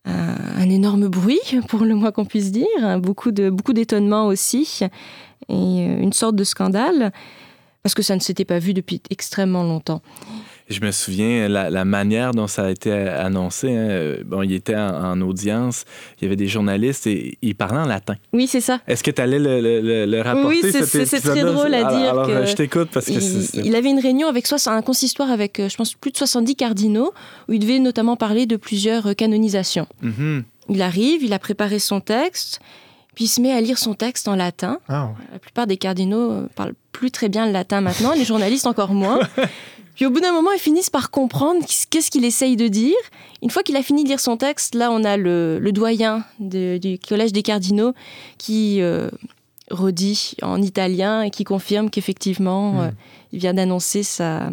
un- un énorme bruit, pour le moins qu'on puisse dire, beaucoup de beaucoup d'étonnement aussi, et euh, une sorte de scandale, parce que ça ne s'était pas vu depuis extrêmement longtemps. Je me souviens la, la manière dont ça a été annoncé. hein. Bon, il était en, en audience, il y avait des journalistes et il parlait en latin. Oui, c'est ça. Est-ce que tu allais le, le- le- le rapporter? Oui, c'est- très drôle à dire Alors, que euh, je t'écoute parce que Il, il avait une réunion avec un consistoire avec, euh, je pense, plus de 70 cardinaux, où il devait notamment parler de plusieurs euh, canonisations. Mhm. Il arrive, il a préparé son texte, puis il se met à lire son texte en latin. Ah, ouais. La plupart des cardinaux euh, parlent plus très bien le latin maintenant, les journalistes encore moins. Puis au bout d'un moment, ils finissent par comprendre qu'est-ce qu'il essaye de dire. Une fois qu'il a fini de lire son texte, là, on a le, le doyen de- du Collège des cardinaux qui euh, redit en italien et qui confirme qu'effectivement, Mm. euh, il vient d'annoncer sa,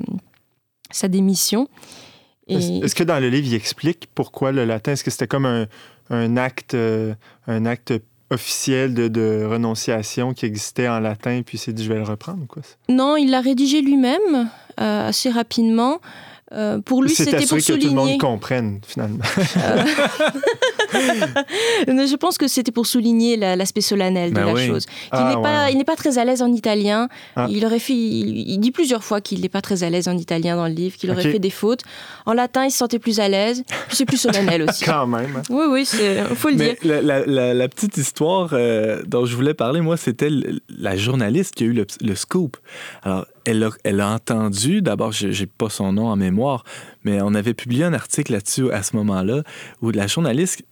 sa démission. Est-ce Et- est-ce que dans le livre, il explique pourquoi le latin? Est-ce que c'était comme un, un acte, euh, un acte officiel de, renonciation qui existait en latin, puis il s'est dit, je vais le reprendre quoi? Non, il l'a rédigé lui-même euh, assez rapidement. Euh, pour lui, c'était pour assuré que tout le souligner. monde comprenne, finalement. Mais Je pense que c'était pour souligner la- l'aspect solennel de Ben la oui. chose. Ah, n'est ouais, pas, ouais. il n'est pas très à l'aise en italien. Ah. Il aurait fait, il, il dit plusieurs fois qu'il n'est pas très à l'aise en italien dans le livre, qu'il aurait fait des fautes. En latin, il se sentait plus à l'aise. Puis c'est plus solennel aussi. Quand même. oui, oui, il faut le dire. Mais la, la- la- la petite histoire euh, dont je voulais parler, moi, c'était la journaliste qui a eu le, le scoop. Alors, elle a, entendu, d'abord, je n'ai pas son nom en mémoire, mais on avait publié un article là-dessus à ce moment-là, où la journaliste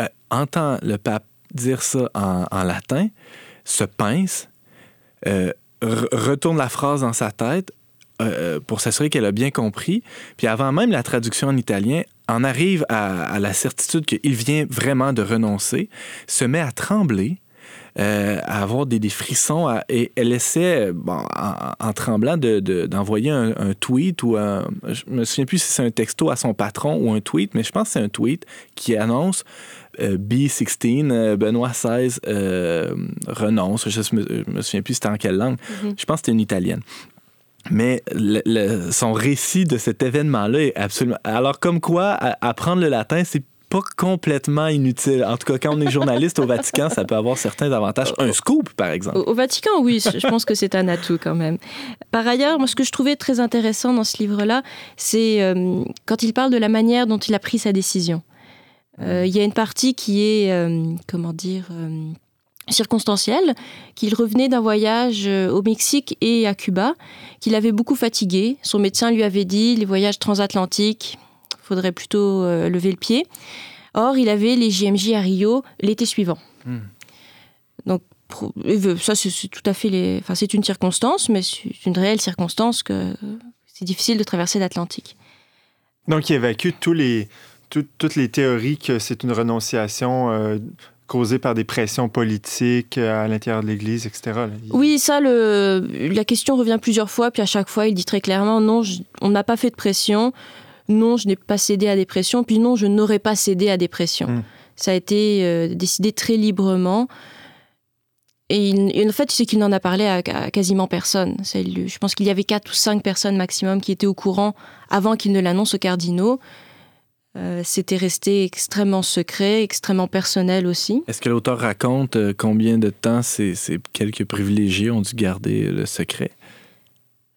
euh, entend le pape dire ça en, latin, se pince, euh, re- retourne la phrase dans sa tête euh, pour s'assurer qu'elle a bien compris. Puis avant même la traduction en italien, en arrive à la certitude qu'il vient vraiment de renoncer, se met à trembler. Euh, à avoir des, des frissons à- et elle essaie, bon, en, en tremblant, de- de- d'envoyer un, un tweet ou un, je me souviens plus si c'est un texto à son patron ou un tweet, mais je pense que c'est un tweet qui annonce euh, B16, euh, Benoît XVI euh, renonce. Je ne me, souviens plus c'était en quelle langue. Mhm. Je pense que c'était une italienne. Mais le- le- son récit de cet événement-là est absolument. Alors, comme quoi, apprendre le latin, c'est pas complètement inutile. En tout cas, quand on est journaliste au Vatican, ça peut avoir certains avantages. Un scoop, par exemple. Au, Vatican, oui, je pense que c'est un atout quand même. Par ailleurs, moi, ce que je trouvais très intéressant dans ce livre-là, c'est euh, quand il parle de la manière dont il a pris sa décision. Euh, Il y a une partie qui est, euh, comment dire, circonstancielle, qu'il revenait d'un voyage au Mexique et à Cuba, qu'il avait beaucoup fatigué. Son médecin lui avait dit, les voyages transatlantiques, faudrait plutôt euh, lever le pied. Or, il avait les JMJ à Rio l'été suivant. Hmm. Donc, ça, c'est tout à fait les... Enfin, c'est une circonstance, mais c'est une réelle circonstance que c'est difficile de traverser l'Atlantique. Donc, il évacue tous les, tout- toutes les théories que c'est une renonciation euh, causée par des pressions politiques euh, à l'intérieur de l'Église, etc. Il- Oui, ça, le, la question revient plusieurs fois, puis à chaque fois, il dit très clairement non, je- on n'a pas fait de pression, non, je n'ai pas cédé à des pressions, puis non, je n'aurais pas cédé à des pressions. Mm. Ça a été euh, décidé très librement. Et, il- et en fait, c'est qu'il n'en a parlé à, à quasiment personne. Je pense qu'il y avait quatre ou cinq personnes maximum qui étaient au courant avant qu'il ne l'annonce aux cardinaux. Euh, C'était resté extrêmement secret, extrêmement personnel aussi. Est-ce que l'auteur raconte euh, combien de temps ces, ces quelques privilégiés ont dû garder le secret?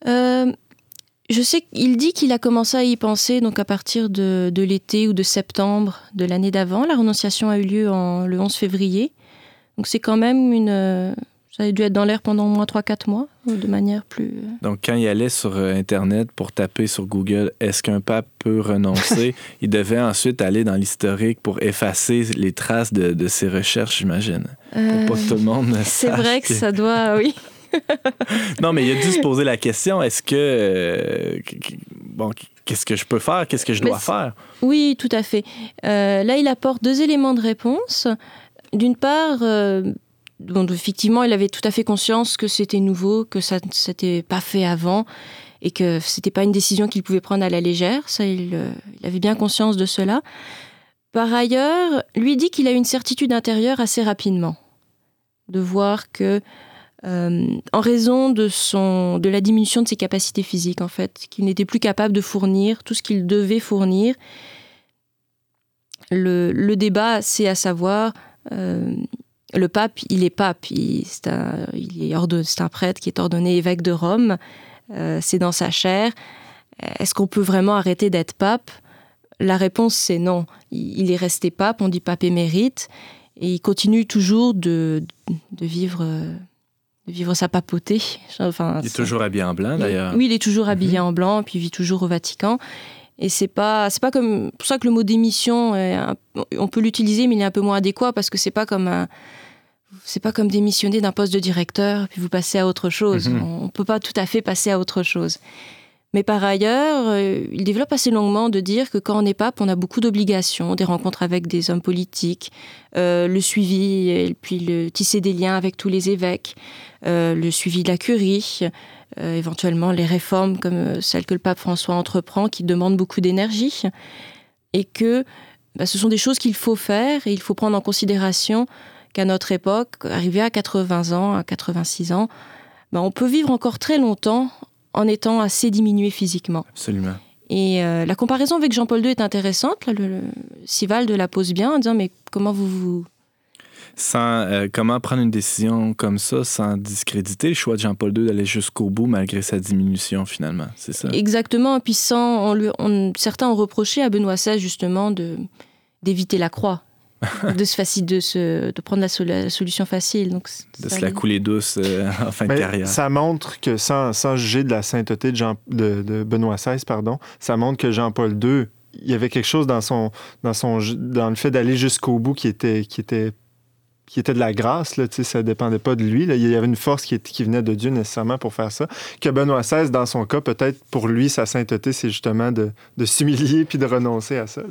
Euh, je sais qu'il dit qu'il a commencé à y penser donc à partir de, de l'été ou de septembre de l'année d'avant. La renonciation a eu lieu en, le 11 février. Donc c'est quand même une... euh, Ça a dû être dans l'air pendant au moins 3-4 mois, de manière plus... euh, Donc, quand il allait sur euh, Internet pour taper sur Google est-ce qu'un pape peut renoncer, il devait ensuite aller dans l'historique pour effacer les traces de, de ses recherches, j'imagine. euh, Pour pas que tout le monde c'est vrai que ça doit... Oui. Non, mais il a dû se poser la question est-ce que. euh, bon, qu'est-ce que je peux faire Qu'est-ce que je dois faire? Oui, tout à fait. Euh, là, il apporte deux éléments de réponse. D'une part, euh, bon, effectivement, il avait tout à fait conscience que c'était nouveau, que ça ne s'était pas fait avant et que c'était pas une décision qu'il pouvait prendre à la légère. Ça, il, il avait bien conscience de cela. Par ailleurs, lui dit qu'il a une certitude intérieure assez rapidement, de voir que, euh, en raison de son, de la diminution de ses capacités physiques, en fait, qu'il n'était plus capable de fournir tout ce qu'il devait fournir. Le, le débat, c'est à savoir, euh, le pape, il est pape, c'est un, prêtre qui est ordonné évêque de Rome, euh, c'est dans sa chair. Est-ce qu'on peut vraiment arrêter d'être pape? La réponse, c'est non. Il, il est resté pape, on dit pape émérite, et il continue toujours de, de vivre, de vivre sa papauté. Enfin, Il est ça- toujours habillé en blanc, d'ailleurs. oui, il est toujours habillé en blanc, puis il vit toujours au Vatican. Et c'est pas, c'est pas comme pour ça que le mot démission, un- on peut l'utiliser, mais il est un peu moins adéquat parce que c'est pas comme un, c'est pas comme démissionner d'un poste de directeur puis vous passez à autre chose. Mhm. On, ne peut pas tout à fait passer à autre chose. Mais par ailleurs, euh, il développe assez longuement de dire que quand on est pape, on a beaucoup d'obligations, des rencontres avec des hommes politiques, euh, le suivi et puis le tisser des liens avec tous les évêques, euh, le suivi de la curie, éventuellement les réformes comme celles que le pape François entreprend qui demandent beaucoup d'énergie et que bah, ce sont des choses qu'il faut faire et il faut prendre en considération qu'à notre époque, arrivé à 80 ans, à 86 ans, bah, on peut vivre encore très longtemps en étant assez diminué physiquement. Absolument. Et euh, la comparaison avec Jean-Paul II est intéressante. Là, le, le Sivalde la pose bien en disant mais comment vous vous Sans, euh, comment prendre une décision comme ça sans discréditer le choix de Jean-Paul II d'aller jusqu'au bout malgré sa diminution finalement, c'est ça? exactement puis sans on lui, on- certains ont reproché à Benoît XVI justement d'éviter la croix, de se faci- de se de prendre la, sol- la solution facile. Donc De ça se la couler douce euh, en fin de carrière. ça montre que, sans, sans juger de la sainteté de, Jean, de, de Benoît XVI, pardon, ça montre que Jean-Paul II, il y avait quelque chose dans, son, dans, son, dans le fait d'aller jusqu'au bout qui était, qui était qui était de la grâce, là, tu sais, ça dépendait pas de lui. là. Il y avait une force qui, est- qui venait de Dieu nécessairement pour faire ça. Que Benoît XVI, dans son cas, peut-être pour lui, sa sainteté, c'est justement de, de s'humilier puis de renoncer à ça. là.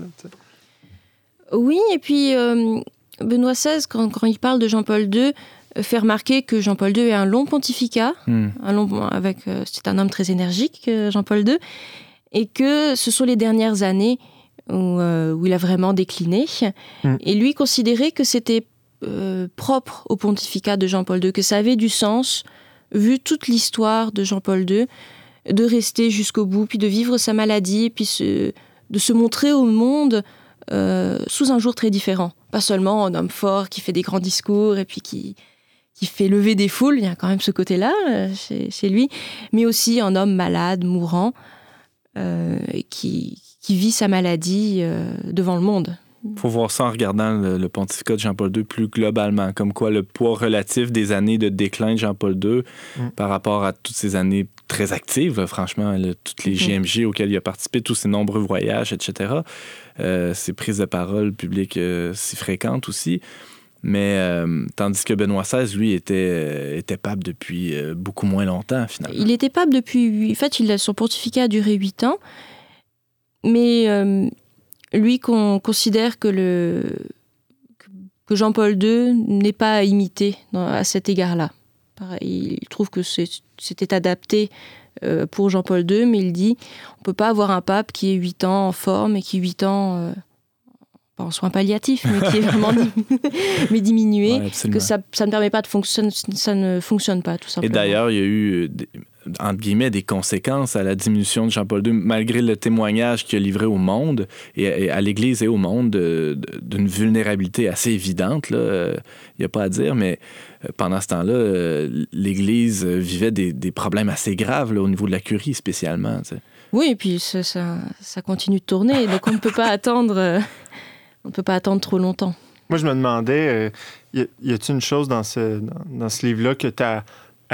Oui, et puis euh, Benoît XVI, quand, quand il parle de Jean-Paul II, euh, fait remarquer que Jean-Paul II a un long pontificat, Hmm. un long, avec, euh, c'est un homme très énergique, Jean-Paul II, et que ce sont les dernières années où, euh, où il a vraiment décliné. Mm. Et lui considérait que c'était propre au pontificat de Jean-Paul II, que ça avait du sens, vu toute l'histoire de Jean-Paul II, de rester jusqu'au bout, puis de vivre sa maladie, puis se- de se montrer au monde euh, sous un jour très différent. Pas seulement un homme fort qui fait des grands discours et puis qui, qui fait lever des foules, il y a quand même ce côté-là euh, chez, chez lui, mais aussi un homme malade, mourant, euh, qui, qui vit sa maladie euh, devant le monde. faut voir ça en regardant le, le pontificat de Jean-Paul II plus globalement, comme quoi le poids relatif des années de déclin de Jean-Paul II Mm. par rapport à toutes ces années très actives, franchement, toutes les GMG auxquelles il a participé, tous ces nombreux voyages, etc., euh, ses prises de parole publiques euh, si fréquentes aussi. Mais euh, tandis que Benoît XVI, lui, était, euh, pape depuis euh, beaucoup moins longtemps, finalement. Il était pape depuis. En fait, son pontificat a duré huit ans. Mais euh, lui qu'on considère que, le, que Jean-Paul II n'est pas à imiter dans- à cet égard-là. Il trouve que c'était adapté euh, pour Jean-Paul II, mais il dit on peut pas avoir un pape qui est huit ans en forme et qui huit ans. euh, pas en soins palliatifs, mais qui est vraiment mais diminué, Ouais, que ça, ça ne permet pas de fonctionner, ça ne fonctionne pas tout Et simplement. d'ailleurs, il y a eu, euh, entre guillemets, des conséquences à la diminution de Jean-Paul II, malgré le témoignage qu'il a livré au monde, et à l'Église et au monde, de- de- d'une vulnérabilité assez évidente. là. Euh, Il n'y a pas à dire, mais euh, pendant ce temps-là, euh, l'Église vivait des, des problèmes assez graves là, au niveau de la curie, spécialement. Oui, et puis ça, ça, ça continue de tourner, donc on ne peut pas attendre, euh, on ne peut pas attendre trop longtemps. Moi, je me demandais, euh, y a-t-il une chose dans ce, dans, dans ce livre-là que tu as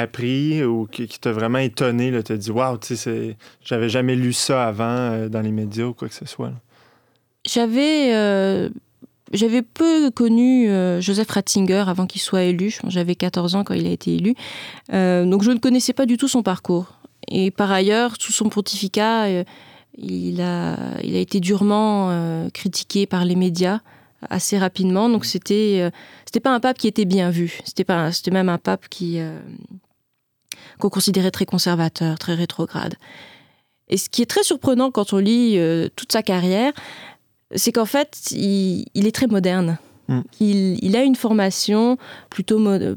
appris ou qui, qui t'a vraiment étonné? Tu as dit, waouh, tu sais, j'avais jamais lu ça avant euh, dans les médias ou quoi que ce soit. là? J'avais, euh, j'avais peu connu euh, Joseph Ratzinger avant qu'il soit élu. J'avais 14 ans quand il a été élu, donc je ne connaissais pas du tout son parcours. Et par ailleurs, sous son pontificat, il a, il a été durement critiqué par les médias assez rapidement. Donc c'était, euh, c'était pas un pape qui était bien vu. C'était pas, c'était même un pape qui euh, qu'on considérait très conservateur, très rétrograde. Et ce qui est très surprenant quand on lit euh, toute sa carrière, c'est qu'en fait, il, il est très moderne. Mm. Il, il a une formation plutôt de,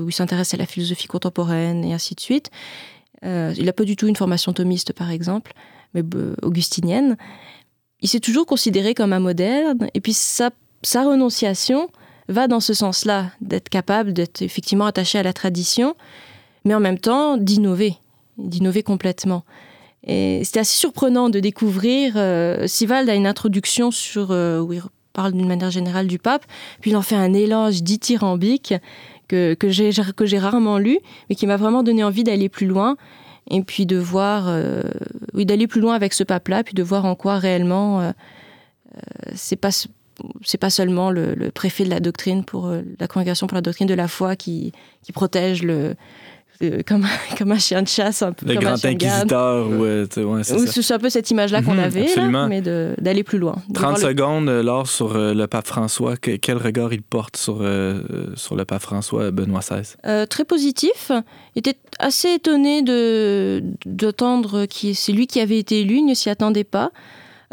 où il s'intéresse à la philosophie contemporaine et ainsi de suite. Euh, il n'a pas du tout une formation thomiste, par exemple, mais euh, augustinienne. Il s'est toujours considéré comme un moderne, et puis sa, sa renonciation va dans ce sens-là, d'être capable d'être effectivement attaché à la tradition, mais en même temps d'innover, d'innover complètement. Et c'était assez surprenant de découvrir. Euh, Sivald a une introduction sur euh, où il parle d'une manière générale du pape, puis il en fait un éloge dithyrambique que, que j'ai que j'ai rarement lu, mais qui m'a vraiment donné envie d'aller plus loin et puis de voir, euh, oui, d'aller plus loin avec ce pape-là, puis de voir en quoi réellement euh, c'est pas c'est pas seulement le, le préfet de la doctrine pour la congrégation pour la doctrine de la foi qui, qui protège le, le- comme, comme un chien de chasse, un peu Le comme un grand chien de garde. inquisiteur, ou, euh, ouais, c'est Ou ça. C'est un peu cette image-là qu'on Mhm, avait, là, mais de- d'aller plus loin. de 30 voir le- secondes, euh, Laure, sur euh, le pape François. Que- quel regard il porte sur, euh, euh, sur le pape François, Benoît XVI? Euh, très positif. Il était assez étonné de d'entendre que c'est lui qui avait été élu, il ne s'y attendait pas.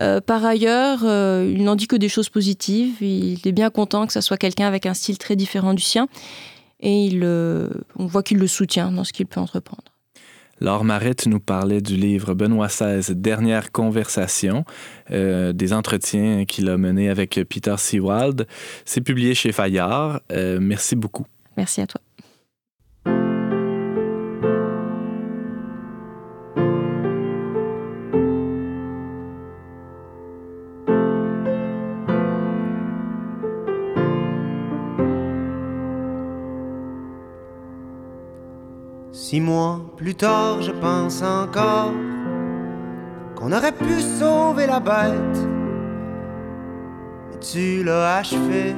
Euh, par ailleurs, euh, il n'en dit que des choses positives. Il est bien content que ça soit quelqu'un avec un style très différent du sien. Et il, euh, on voit qu'il le soutient dans ce qu'il peut entreprendre. Laure Marais, tu nous parlais du livre Benoît XVI, Dernière conversation, euh, des entretiens qu'il a menés avec Peter Sewald. C'est publié chez Fayard. Euh, merci beaucoup. Merci à toi. Mois plus tard, je pense encore qu'on aurait pu sauver la bête. Tu l'as achevé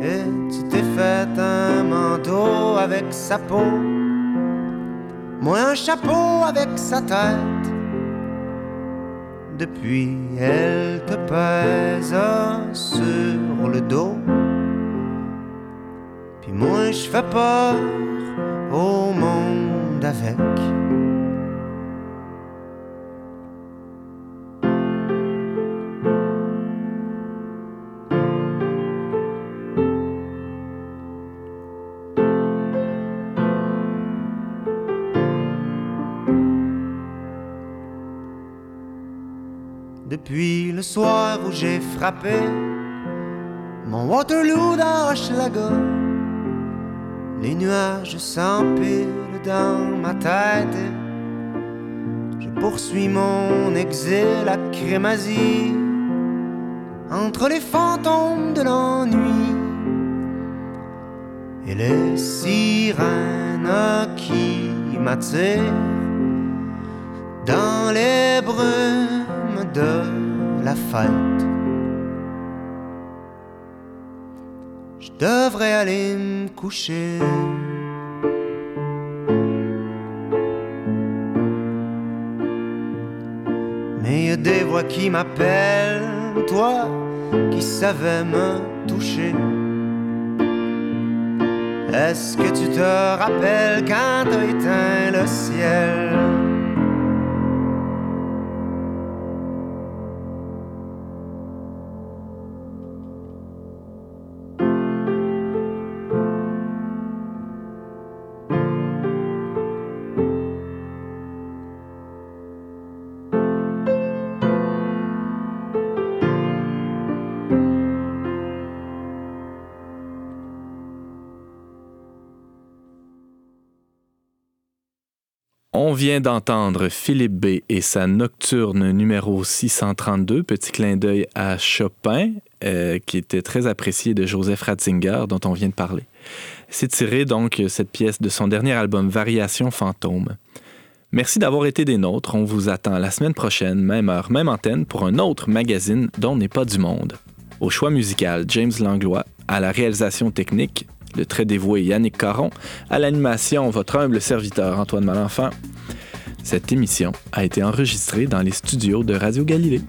et tu t'es fait un manteau avec sa peau. Moi, un chapeau avec sa tête. Depuis, elle te pèse sur le dos. Puis moi, je fais peur au monde Depuis le soir où j'ai frappé mon Waterloo dans Hochelaga, les nuages s'empilent dans ma tête. Je poursuis mon exil à Crémazie entre les fantômes de l'ennui et les sirènes qui m'attirent dans les brumes de la fête. Je devrais aller me coucher. Des voix qui m'appellent, toi qui savais me toucher. Est-ce que tu te rappelles quand t'as éteint le ciel? Vient d'entendre Philippe B. et sa nocturne numéro 632, petit clin d'œil à Chopin, euh, qui était très apprécié de Joseph Ratzinger, dont on vient de parler. C'est tiré donc cette pièce de son dernier album Variation fantôme. Merci d'avoir été des nôtres. On vous attend la semaine prochaine, même heure, même antenne, pour un autre magazine dont n'est pas du monde. Au choix musical, James Langlois. À la réalisation technique, le très dévoué Yannick Caron. À l'animation, votre humble serviteur Antoine Malenfant. Cette émission a été enregistrée dans les studios de Radio Galilée.